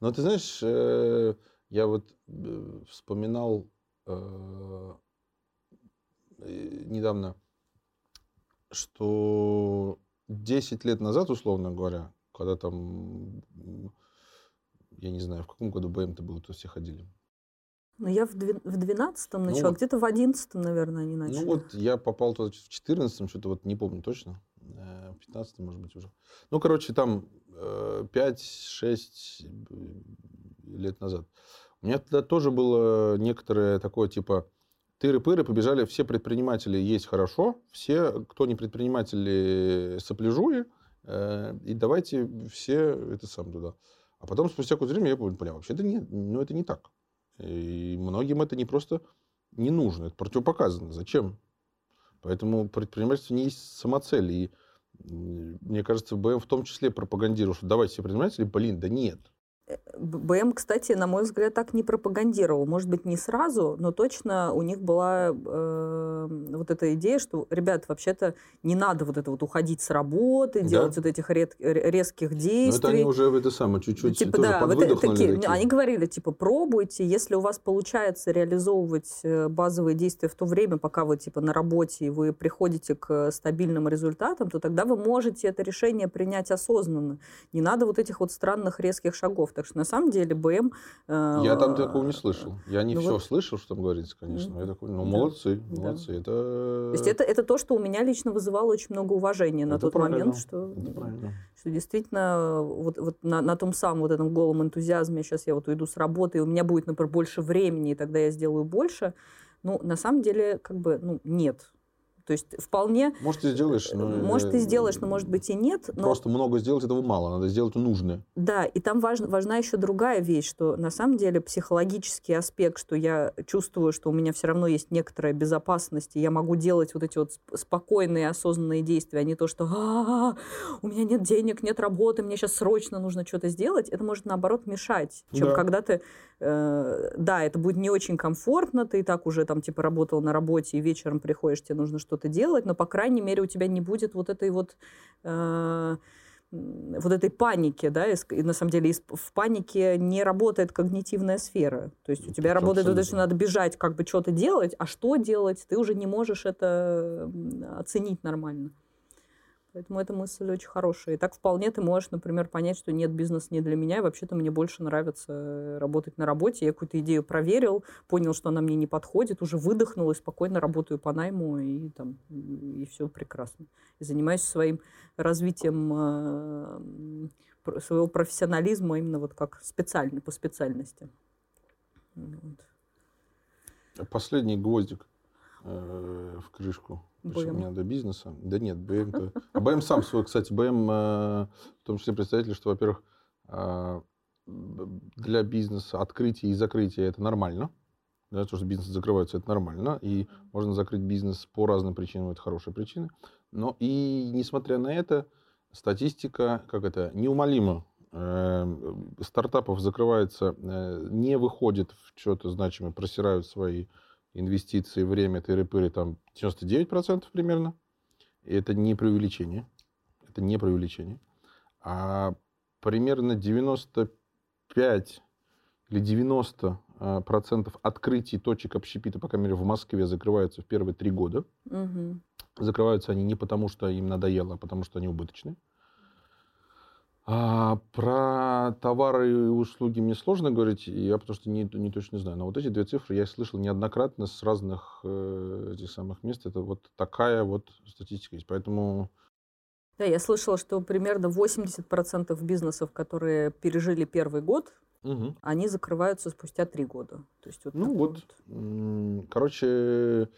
Но ты знаешь, э, я вот э, вспоминал э, недавно, что 10 лет назад, условно говоря, когда там, я не знаю, в каком году БМ-то был, то все ходили. Ну, я в 12-м начала, ну, где-то в 11-м, наверное, они начали. Ну, вот я попал туда в 14-м, что-то вот не помню точно. 15 э, может быть, уже. Ну, короче, там 5-6 э, лет назад. У меня тогда тоже было некоторое такое, типа, тыры-пыры, побежали все предприниматели есть хорошо, все, кто не предприниматели, сопляжуи, э, и давайте все это сам туда. А потом, спустя какое-то время, я понял, вообще это не, ну, это не так. И многим это не просто не нужно, это противопоказано. Зачем? Поэтому предпринимательство не есть самоцель. И мне кажется, БМ в том числе пропагандировал, что давайте все предприниматели, блин, да нет. БМ, кстати, на мой взгляд, так не пропагандировал. Может быть, не сразу, но точно у них была э, вот эта идея, что, ребят, вообще-то не надо вот это вот уходить с работы, да? делать вот этих ред, резких действий. Но это они уже в это самое чуть-чуть типа, да, вот такие, такие. Они говорили, типа, пробуйте, если у вас получается реализовывать э, базовые действия в то время, пока вы, типа, на работе, и вы приходите к стабильным результатам, то тогда вы можете это решение принять осознанно. Не надо вот этих вот странных резких шагов. Так что на самом деле БМ... Э, я там такого не слышал. Я не ну все вот... слышал, что там говорится, конечно. Я такой, ну, молодцы, да. молодцы. Это... То есть это, это то, что у меня лично вызывало очень много уважения это на тот правильно. момент, что, что действительно вот, вот на, на том самом вот этом голом энтузиазме, сейчас я вот уйду с работы, и у меня будет, например, больше времени, и тогда я сделаю больше. Ну, на самом деле, как бы, ну, нет. То есть вполне... Может, ты сделаешь, но... Может, ты сделаешь, но может быть и нет. Но... Просто много сделать этого мало, надо сделать нужное. Да, и там важна, важна еще другая вещь, что на самом деле психологический аспект, что я чувствую, что у меня все равно есть некоторая безопасность, и я могу делать вот эти вот спокойные, осознанные действия, а не то, что «А, у меня нет денег, нет работы, мне сейчас срочно нужно что-то сделать, это может, наоборот, мешать, чем да. когда ты Э, да, это будет не очень комфортно, ты и так уже там типа работал на работе, и вечером приходишь, тебе нужно что-то делать, но, по крайней мере, у тебя не будет вот этой вот э, вот этой паники, да, и, на самом деле в панике не работает когнитивная сфера. То есть у тебя работает вот что надо бежать, как бы что-то делать, а что делать, ты уже не можешь это оценить нормально. Поэтому эта мысль очень хорошая. И так вполне ты можешь, например, понять, что нет, бизнес не для меня, и вообще-то мне больше нравится э, работать на работе. Я какую-то идею проверил, понял, что она мне не подходит, уже выдохнул и спокойно работаю по найму, и, там, и все прекрасно. И занимаюсь своим развитием э, своего профессионализма именно вот как специально, по специальности. Вот. Последний гвоздик в крышку. Почему мне надо бизнеса? Да нет, БМ... -то... А БМ сам свой, кстати, БМ, э, в том числе представитель, что, во-первых, э, для бизнеса открытие и закрытие это нормально. Да, то, что бизнес закрывается, это нормально. И можно закрыть бизнес по разным причинам, это хорошая причина. Но и несмотря на это, статистика, как это, неумолимо э, стартапов закрывается, не выходит в что-то значимое, просирают свои инвестиции, время, тыры-пыры, там 99% примерно. И это не преувеличение. Это не преувеличение. А примерно 95 или 90 а, процентов открытий точек общепита, по крайней мере, в Москве закрываются в первые три года. Угу. Закрываются они не потому, что им надоело, а потому что они убыточные. А про товары и услуги мне сложно говорить, я потому что не, не точно знаю. Но вот эти две цифры я слышал неоднократно с разных э, этих самых мест. Это вот такая вот статистика есть. Поэтому... Да, я слышала, что примерно 80% бизнесов, которые пережили первый год, угу. они закрываются спустя три года. То есть вот ну вот, вот, короче,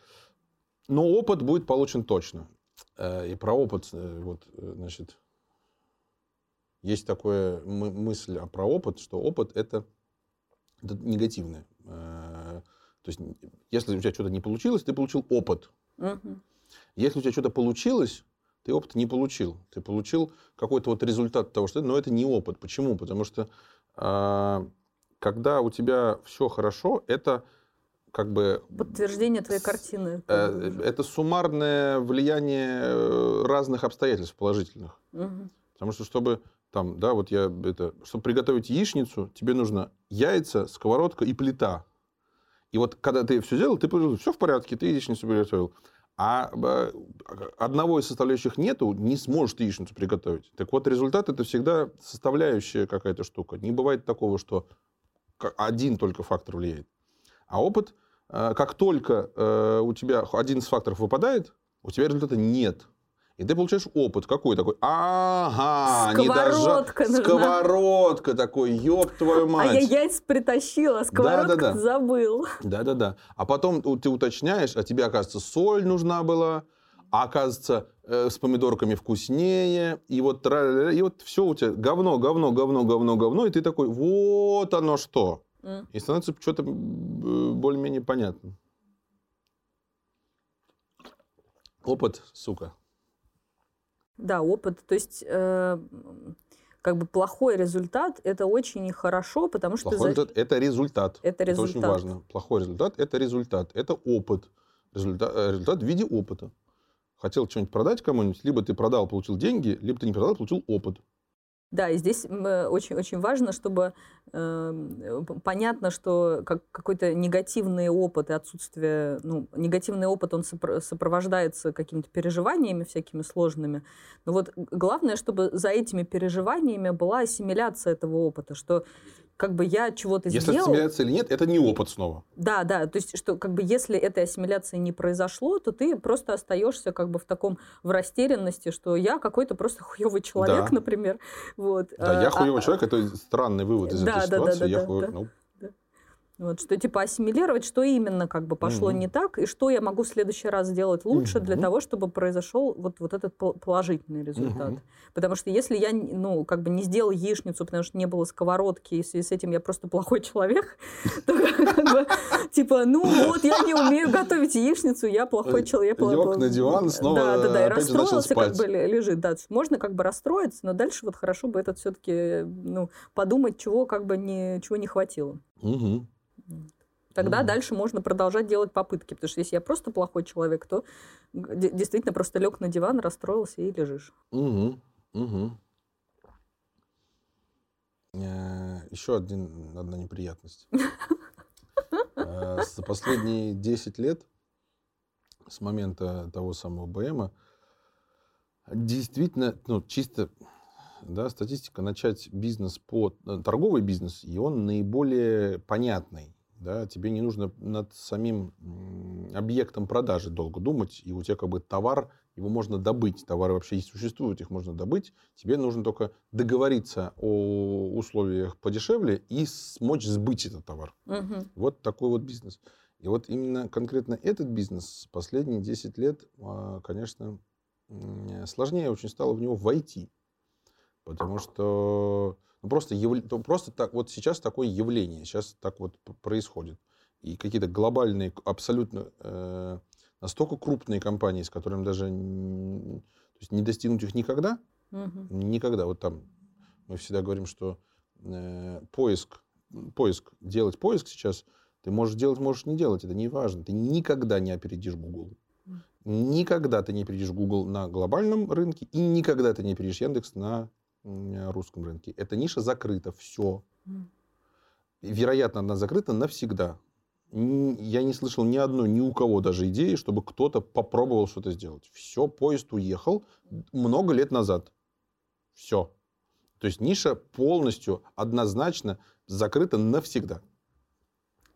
но опыт будет получен точно. Э, и про опыт, э, вот, э, значит, есть такая мысль про опыт, что опыт это, это негативное. Э, то есть, если у тебя что-то не получилось, ты получил опыт. Угу. Если у тебя что-то получилось, ты опыт не получил. Ты получил какой-то вот результат того, что но это не опыт. Почему? Потому что а, когда у тебя все хорошо, это как бы... Подтверждение твоей картины. Э, это суммарное влияние э, разных обстоятельств положительных. Угу. Потому что, чтобы там, да, вот я это, чтобы приготовить яичницу, тебе нужно яйца, сковородка и плита. И вот когда ты все сделал, ты все в порядке, ты яичницу приготовил. А одного из составляющих нету, не сможешь ты яичницу приготовить. Так вот, результат это всегда составляющая какая-то штука. Не бывает такого, что один только фактор влияет. А опыт, э, как только э, у тебя один из факторов выпадает, у тебя результата нет. И ты получаешь опыт какой такой. Ага, сковородка не дожа... Сковородка такой, ёб твою мать. А я яйца притащила, сковородку да, да, да. забыл. Да-да-да. А потом ты уточняешь, а тебе, оказывается, соль нужна была, а оказывается, э, с помидорками вкуснее, и вот, и вот все у тебя говно, говно, говно, говно, говно, и ты такой, вот оно что. Mm. И становится что-то более-менее понятно. Опыт, сука. Да, опыт. То есть э, как бы плохой результат это очень нехорошо, потому что... Плохой результат – это результат. Это результат. Это очень важно. Плохой результат – это результат. Это опыт. Результат, э, результат в виде опыта. Хотел что-нибудь продать кому-нибудь, либо ты продал, получил деньги, либо ты не продал, получил опыт. Да, и здесь очень, очень важно, чтобы э, понятно, что как, какой-то негативный опыт и отсутствие, ну, негативный опыт, он сопровождается какими-то переживаниями всякими сложными. Но вот главное, чтобы за этими переживаниями была ассимиляция этого опыта, что как бы я чего-то если сделал... Если ассимиляция или нет, это не опыт снова. Да, да, то есть, что как бы если этой ассимиляции не произошло, то ты просто остаешься как бы в таком, в растерянности, что я какой-то просто хуевый человек, да. например. Вот. Да, я а, хуевый а, человек, это странный вывод из да, этой да, ситуации. Да, да, я да, хуёв... да. Ну. Вот, что типа ассимилировать, что именно как бы пошло Мгм. не так, и что я могу в следующий раз сделать лучше для Мгм. того, чтобы произошел вот, вот этот пол- положительный результат. Мгм. Потому что если я, ну, как бы не сделал яичницу, потому что не было сковородки, и в связи с этим я просто плохой человек, то типа, ну вот, я не умею готовить яичницу, я плохой Э, человек. лёг на диван, снова Да, да, да, и расстроился, как бы ле- лежит. Да, можно как бы расстроиться, но дальше вот хорошо бы этот все-таки, ну, подумать, чего как бы не, чего не хватило. Мгм. Тогда Мгм. дальше можно продолжать делать попытки. Потому что если я просто плохой человек, то действительно просто лег на диван, расстроился и лежишь. Мгм. Мгм. Э, Еще один, одна неприятность. Э, За последние 10 лет, с момента того самого БМа, действительно, ну, чисто да, статистика, начать бизнес по э, торговый бизнес, и он наиболее понятный. Да, тебе не нужно над самим объектом продажи долго думать, и у тебя как бы товар, его можно добыть, товары вообще и существуют, их можно добыть, тебе нужно только договориться о условиях подешевле и смочь сбыть этот товар. Мгм. Вот такой вот бизнес. И вот именно конкретно этот бизнес последние 10 лет, а, конечно, сложнее очень стало в него войти. Потому что ну, просто, то просто так, вот сейчас такое явление, сейчас так вот происходит. И какие-то глобальные, абсолютно э, настолько крупные компании, с которыми даже то есть не достигнуть их никогда, Мгм. Никогда. Вот там мы всегда говорим, что э, поиск, поиск, делать поиск сейчас, ты можешь делать, можешь не делать, это не важно. Ты никогда не опередишь Google. Никогда ты не опередишь Google на глобальном рынке, и никогда ты не опередишь Яндекс на русском рынке. Эта ниша закрыта, все. Вероятно, она закрыта навсегда. Я не слышал ни одной, ни у кого даже идеи, чтобы кто-то попробовал что-то сделать. Все, поезд уехал много лет назад. Все. То есть ниша полностью, однозначно закрыта навсегда.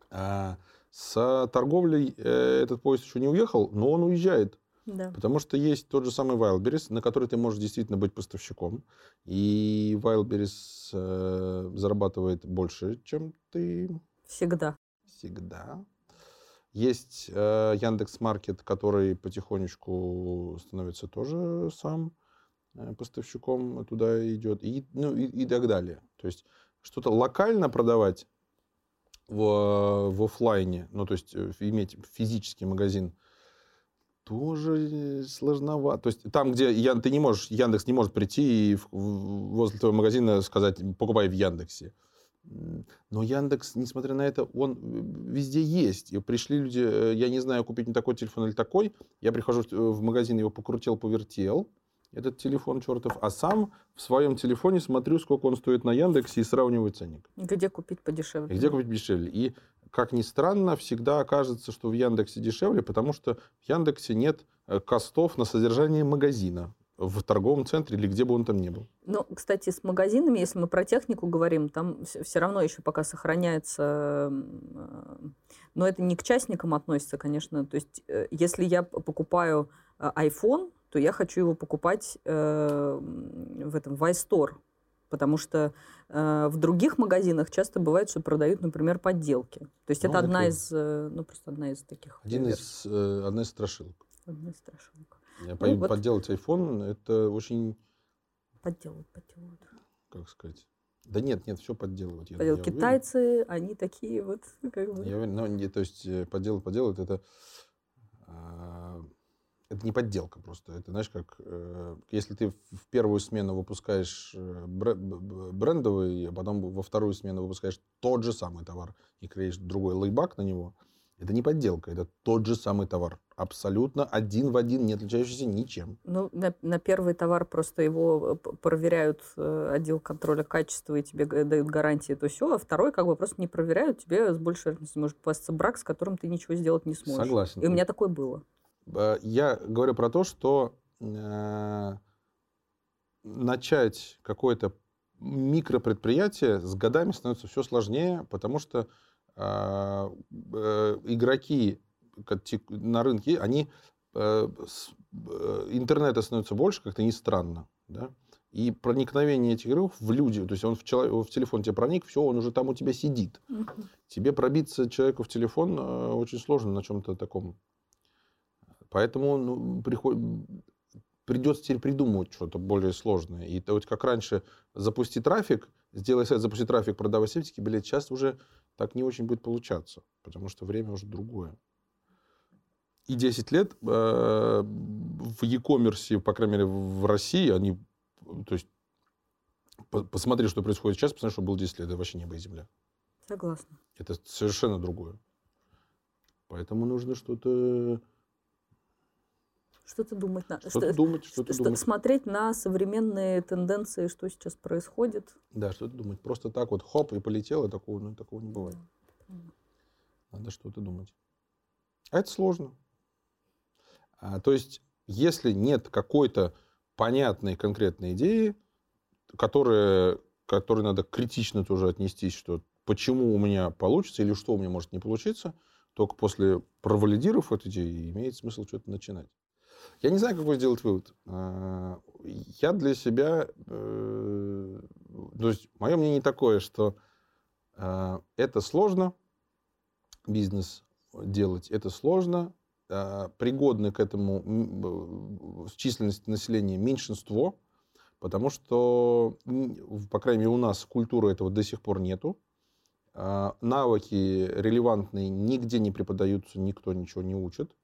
А с торговлей э, этот поезд еще не уехал, но он уезжает. Да. Потому что есть тот же самый Wildberries, на который ты можешь действительно быть поставщиком. И Wildberries э, зарабатывает больше, чем ты Всегда. всегда. Есть э, Яндекс Маркет, который потихонечку становится тоже сам э, поставщиком туда идет, и, ну, и, и так далее. То есть что-то локально продавать в, в офлайне, ну то есть э, иметь физический магазин, тоже сложновато. То есть там, где Ян, ты не можешь, Яндекс не может прийти и в- в- возле твоего магазина сказать, покупай в Яндексе. Но Яндекс, несмотря на это, он э, везде есть. И пришли люди, э, я не знаю, купить не такой телефон или такой. Я прихожу в- магазин, его покрутил, повертел, этот телефон чертов, а сам в своем телефоне смотрю, сколько он стоит на Яндексе и сравниваю ценник. Где купить подешевле? И где купить дешевле. И, как ни странно, всегда окажется, что в Яндексе дешевле, потому что в Яндексе нет э, костов на содержание магазина в торговом центре или где бы он там ни был. Ну, кстати, с магазинами, если мы про технику говорим, там все равно еще пока сохраняется, э, но это не к частникам относится, конечно. То есть, э, если я покупаю iPhone, то я хочу его покупать в этом в iStore, потому что э, в других магазинах часто бывает, что продают, например, подделки. То есть Ну, это одна из, э, ну просто одна из таких. Один из, э, одна из страшилок. одна из страшилок. Я Ну, по- вот. Подделать iPhone, это очень, Подделывают, подделывают. как сказать... Да нет, нет, все подделывать. я- Подделывают. я уверен. Китайцы, они такие вот, как бы. Я уверен, но не- то есть э, подделать, подделать, это, а, это не подделка просто. Это, знаешь, как э, если ты в первую смену выпускаешь э, брендовый, а потом во вторую смену выпускаешь тот же самый товар и клеишь другой лейбак на него, это не подделка, это тот же самый товар. Абсолютно один в один, не отличающийся ничем. Ну, на, на первый товар просто его э, проверяют э, отдел контроля качества и тебе дают гарантии, то все, а второй как бы просто не проверяют, тебе с большей вероятностью может попасться брак, с которым ты ничего сделать не сможешь. Согласен. И у меня такое было. Э, Я говорю про то, что э, начать какое-то микропредприятие с годами становится все сложнее, потому что э, э, игроки на рынке, они интернета становится больше, как-то не странно, да, И проникновение этих игроков в люди, то есть он в, человек, в телефон тебе проник, все, он уже там у тебя сидит. Тебе пробиться человеку в телефон очень сложно на чем-то таком. Поэтому ну, приход... придется теперь придумывать что-то более сложное. И то вот как раньше запусти трафик, сделай сайт, запусти трафик, продавай септики билет, сейчас уже так не очень будет получаться, потому что время уже другое. И 10 лет э, в e-commerce, по крайней мере, в России, они, то есть, по, посмотри, что происходит сейчас, посмотри, что было 10 лет, это вообще небо и земля. Согласна. Это совершенно другое. Поэтому нужно что-то что-то думать надо. Что-то думать, что-то что, думать. Смотреть на современные тенденции, что сейчас происходит. Да, что-то думать. Просто так вот хоп и полетело, такого, ну, такого не бывает. Надо что-то думать. А это сложно. А, то есть, если нет какой-то понятной конкретной идеи, которая, которой надо критично тоже отнестись, что почему у меня получится или что у меня может не получиться, только после провалидировав эту идею, имеет смысл что-то начинать. Я не знаю, какой сделать вывод. А, я для себя... Э, то есть, мое мнение такое, что а, это сложно, бизнес делать, это сложно, а, пригодны к этому численность населения меньшинство, потому что, по крайней мере, у нас культуры этого до сих пор нету. Навыки релевантные нигде не преподаются, никто ничего не учит.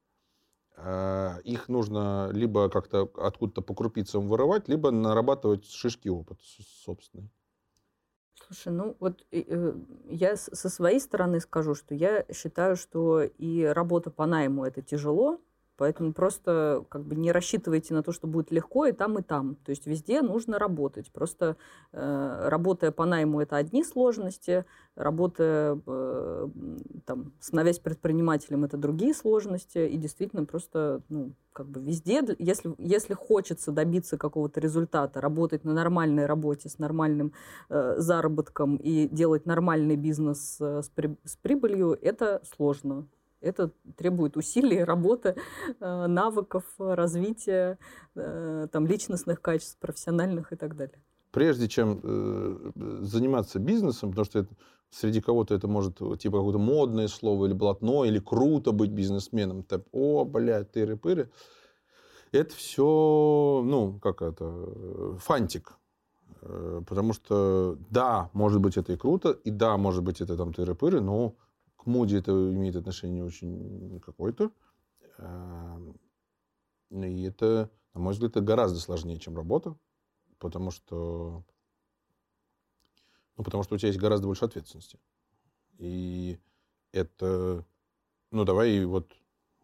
А, их нужно либо как-то откуда-то по крупицам вырывать, либо нарабатывать шишки опыт собственный. Слушай, ну вот э, я со своей стороны скажу, что я считаю, что и работа по найму это тяжело, Поэтому просто как бы не рассчитывайте на то, что будет легко и там, и там. То есть везде нужно работать. Просто э, работая по найму это одни сложности, работая э, там, становясь предпринимателем это другие сложности. И действительно просто ну, как бы везде, если, если хочется добиться какого-то результата, работать на нормальной работе с нормальным э, заработком и делать нормальный бизнес э, с, при, с прибылью, это сложно. Это требует усилий, работы, э, навыков, развития э, там, личностных качеств, профессиональных и так далее. Прежде чем э, заниматься бизнесом, потому что это, среди кого-то это может типа какое-то модное слово или блатное, или круто быть бизнесменом. Так, О, блядь, тыры-пыры. Это все, ну, как это, фантик. Потому что, да, может быть, это и круто, и да, может быть, это там тыры-пыры, но к моде это имеет отношение очень какое-то. Эм, и это, на мой взгляд, это гораздо сложнее, чем работа, потому что, ну, потому что у тебя есть гораздо больше ответственности. И это, ну, давай вот,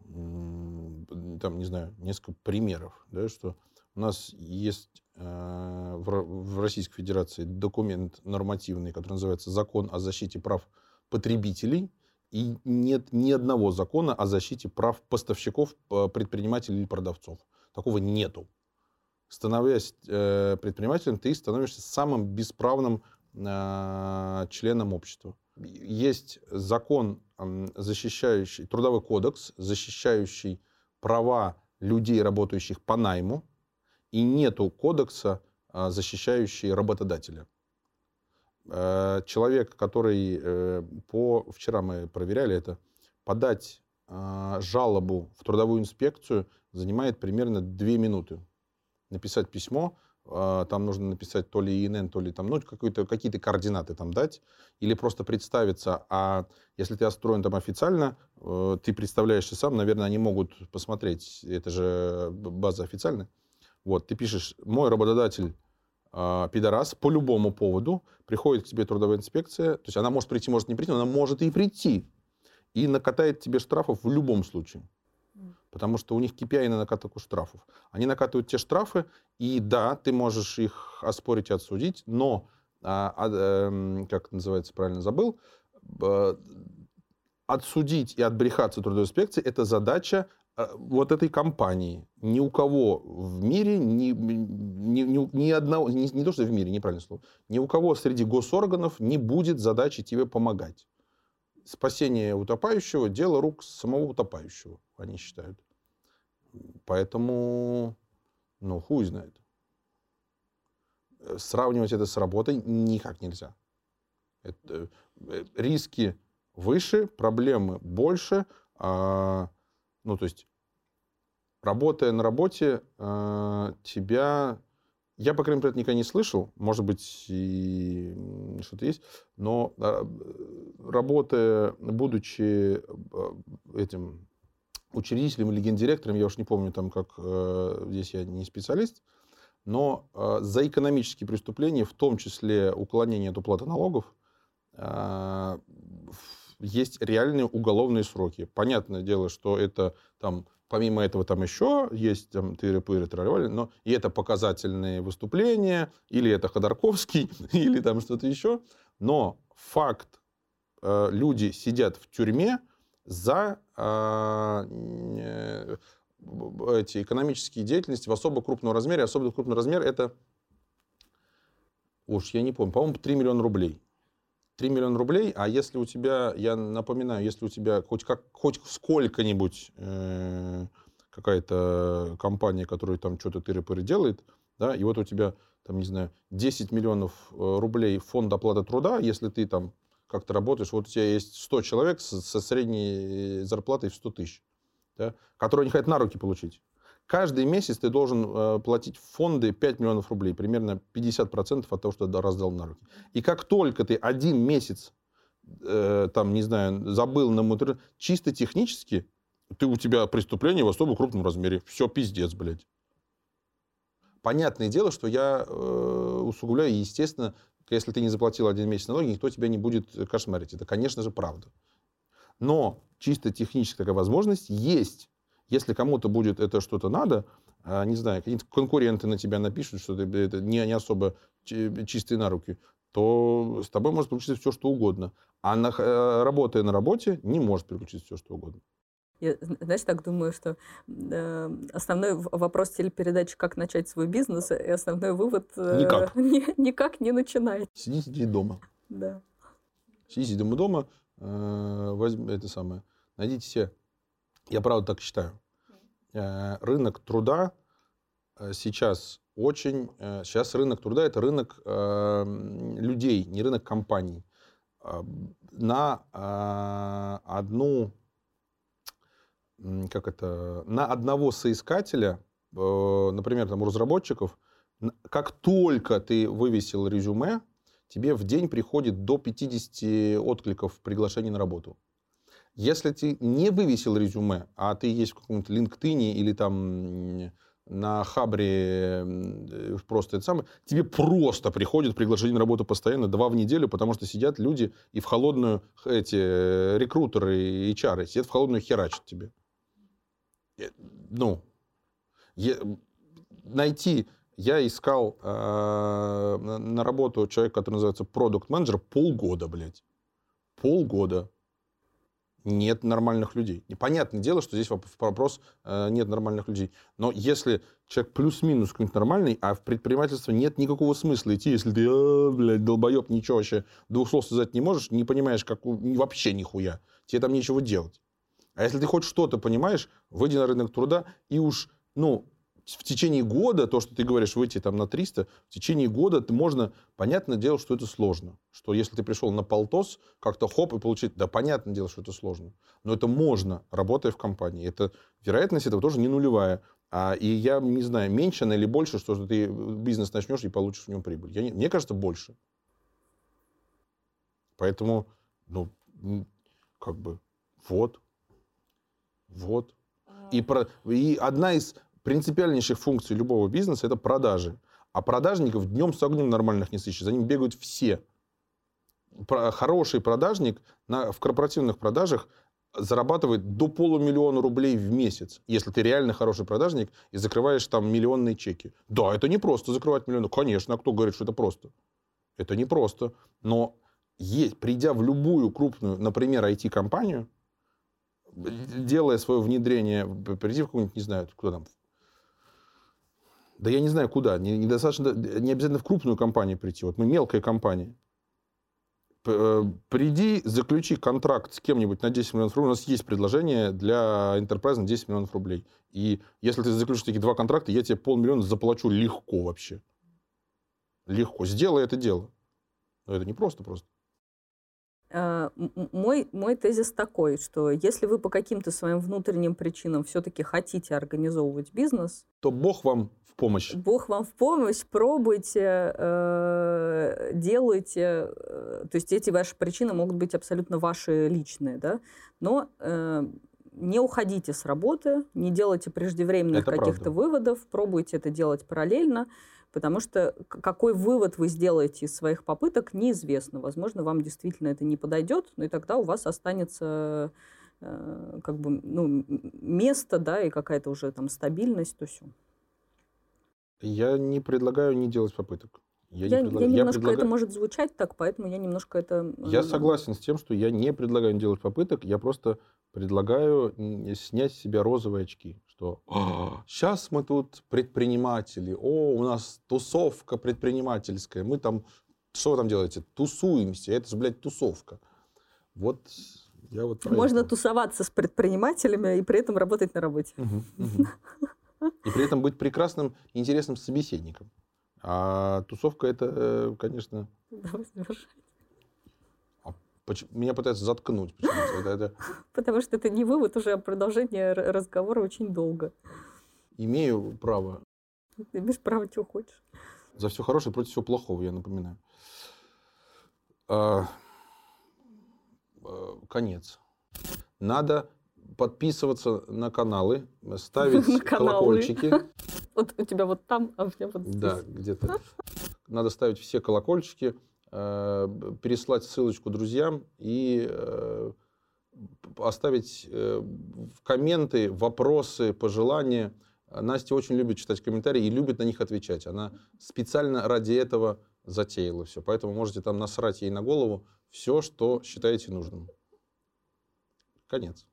там, не знаю, несколько примеров, да, что у нас есть э, в Российской Федерации документ нормативный, который называется «Закон о защите прав потребителей», и нет ни одного закона о защите прав поставщиков, э, предпринимателей или продавцов. Такого нету. Становясь э, предпринимателем, ты становишься самым бесправным э, членом общества. Есть закон, защищающий, трудовой кодекс, защищающий права людей, работающих по найму, и нету кодекса, защищающий работодателя. Э, человек, который э, по... Вчера мы проверяли это. Подать э, жалобу в трудовую инспекцию занимает примерно 2 минуты. Написать письмо, там нужно написать то ли ИНН, то ли там, ну, какие-то координаты там дать, или просто представиться. А если ты отстроен там официально, ты представляешься сам, наверное, они могут посмотреть, это же база официальная. Вот, ты пишешь, мой работодатель э, пидорас по любому поводу, приходит к тебе трудовая инспекция, то есть она может прийти, может не прийти, но она может и прийти, и накатает тебе штрафов в любом случае. Потому что у них KPI на накатку штрафов. Они накатывают те штрафы, и да, ты можешь их оспорить и отсудить, но, а, а, э, как называется, правильно забыл, отсудить и отбрехаться трудовой инспекции – это задача а, вот этой компании ни у кого в мире, ни, ни, ни, ни одного, не, не то, что в мире, неправильное слово, ни у кого среди госорганов не будет задачи тебе помогать. Спасение утопающего – дело рук самого утопающего, они считают. Поэтому, ну, хуй знает. э, сравнивать это с работой никак нельзя. Это, э, риски выше, проблемы больше. А, ну, то есть, работая на работе, а, тебя... Я, по крайней мере, это никогда не слышал. Может быть, и что-то есть. Но а, работая, будучи а, этим учредителем или гендиректором, я уж не помню, там как э, здесь я не специалист, но э, за экономические преступления, в том числе уклонение от уплаты налогов, э, есть реальные уголовные сроки. Понятное дело, что это там Помимо этого там еще есть там, тыры-пыры, тролливали, но и это показательные выступления, или это Ходорковский, или там что-то еще. Но факт, э, люди сидят в тюрьме за э, эти экономические деятельности в особо крупном размере. Особо крупный размер это, уж я не помню, по-моему, 3 миллиона рублей. 3 миллиона рублей, а если у тебя, я напоминаю, если у тебя хоть, как, хоть сколько-нибудь э, какая-то компания, которая там что-то тыры-пыры делает, да, и вот у тебя, там, не знаю, 10 миллионов э, рублей фонд оплаты труда, если ты там как-то работаешь, вот у тебя есть 100 человек со средней зарплатой в 100 тысяч, да, которые не хотят на руки получить. Каждый месяц ты должен э, платить в фонды 5 миллионов рублей, примерно 50% от того, что ты раздал на руки. И как только ты один месяц, э, там, не знаю, забыл на мотор, чисто технически, ты, у тебя преступление в особо крупном размере. Все, пиздец, блядь. Понятное дело, что я э, усугубляю, естественно, если ты не заплатил один месяц налоги, никто тебя не будет кошмарить. Это, конечно же, правда. Но чисто технически такая возможность есть. Если кому-то будет это что-то надо, а, не знаю, какие-то конкуренты на тебя напишут, что ты это не, не особо чистые на руки, то с тобой может получиться все, что угодно. А на, э, работая на работе, не может приключиться все, что угодно. Я, знаешь, так думаю, что э, основной вопрос телепередачи «Как начать свой бизнес» и основной вывод э, никак. Ни, никак не начинать. Сидите дома. Да. Сидите дома, дома э, возьм, это самое, найдите себе я правда так считаю. Э, рынок труда э, сейчас очень... Э, сейчас рынок труда – это рынок людей, не рынок компаний. На одну... Как это? На одного соискателя, например, там, у разработчиков, как только ты вывесил резюме, тебе в день приходит до 50 откликов приглашений на работу. Если ты не вывесил резюме, а ты есть в каком-то LinkedIn или там на Хабре просто это самое, тебе просто приходит приглашение на работу постоянно, два в неделю, потому что сидят люди и в холодную, эти рекрутеры и HR, сидят в холодную херачат тебе. Э, ну, найти я искал э, на работу человека, который называется продукт менеджер полгода, блядь. Полгода нет нормальных людей. Непонятное дело, что здесь вопрос э, нет нормальных людей. Но если человек плюс-минус какой-нибудь нормальный, а в предпринимательство нет никакого смысла идти, если ты, а, блядь, долбоеб, ничего вообще, двух слов сказать не можешь, не понимаешь как, вообще нихуя, тебе там нечего делать. А если ты хоть что-то понимаешь, выйди на рынок труда и уж, ну, в течение года, то, что ты говоришь, выйти там на 300, в течение года ты можно, понятное дело, что это сложно. Что если ты пришел на полтос, как-то хоп и получить, да, понятное дело, что это сложно. Но это можно, работая в компании. Это, вероятность этого тоже не нулевая. А, и я не знаю, меньше она или больше, что ты бизнес начнешь и получишь в нем прибыль. Я не, мне кажется, больше. Поэтому, ну, как бы, вот, вот. И, про, и одна из принципиальнейших функций любого бизнеса – это продажи. А продажников днем с огнем нормальных не сыщешь. За ним бегают все. Хороший продажник на, в корпоративных продажах зарабатывает до полумиллиона рублей в месяц, если ты реально хороший продажник и закрываешь там миллионные чеки. Да, это не просто закрывать миллионы. Конечно, а кто говорит, что это просто? Это не просто. Но есть, придя в любую крупную, например, IT-компанию, делая свое внедрение, приди в какую-нибудь, не знаю, куда там, да я не знаю куда. Не, недостаточно, не обязательно в крупную компанию прийти. Вот мы мелкая компания. Э, приди, заключи контракт с кем-нибудь на 10 миллионов рублей. У нас есть предложение для Enterprise на 10 миллионов рублей. И если ты заключишь такие два контракта, я тебе полмиллиона заплачу легко вообще. Легко. Сделай это дело. Но это не просто просто. Э, мой, мой тезис такой, что если вы по каким-то своим внутренним причинам все-таки хотите организовывать бизнес, то Бог вам в помощь. Бог вам в помощь, пробуйте, э, делайте. Э, то есть эти ваши причины могут быть абсолютно ваши личные, да, но не уходите с работы, не делайте преждевременных каких-то выводов, пробуйте это делать параллельно потому что какой вывод вы сделаете из своих попыток, неизвестно. Возможно, вам действительно это не подойдет, но и тогда у вас останется э, как бы, ну, место, да, и какая-то уже там стабильность, то все. Я не предлагаю не делать попыток. Я, я, не предлагаю. я немножко я предлагаю... это может звучать так, поэтому я немножко это... Я согласен с тем, что я не предлагаю не делать попыток, я просто предлагаю снять с себя розовые очки что сейчас мы тут предприниматели, о, у нас тусовка предпринимательская, мы там, что вы там делаете? Тусуемся, это же, блядь, тусовка. Вот я вот Можно это. тусоваться с предпринимателями и при этом работать на работе. И при этом быть прекрасным, интересным собеседником. А тусовка это, э, конечно... Давай завершать. Меня пытаются заткнуть. Это, это... Потому что это не вывод, уже продолжение разговора очень долго. Имею право. Ты имеешь право, чего хочешь. За все хорошее против всего плохого, я напоминаю. А, а, конец. Надо подписываться на каналы, ставить на колокольчики. Вот у тебя вот там, а у меня вот здесь. Да, где-то. Надо ставить все колокольчики переслать ссылочку друзьям и э, оставить э, комменты, вопросы, пожелания. Настя очень любит читать комментарии и любит на них отвечать. Она специально ради этого затеяла все. Поэтому можете там насрать ей на голову все, что считаете нужным. Конец.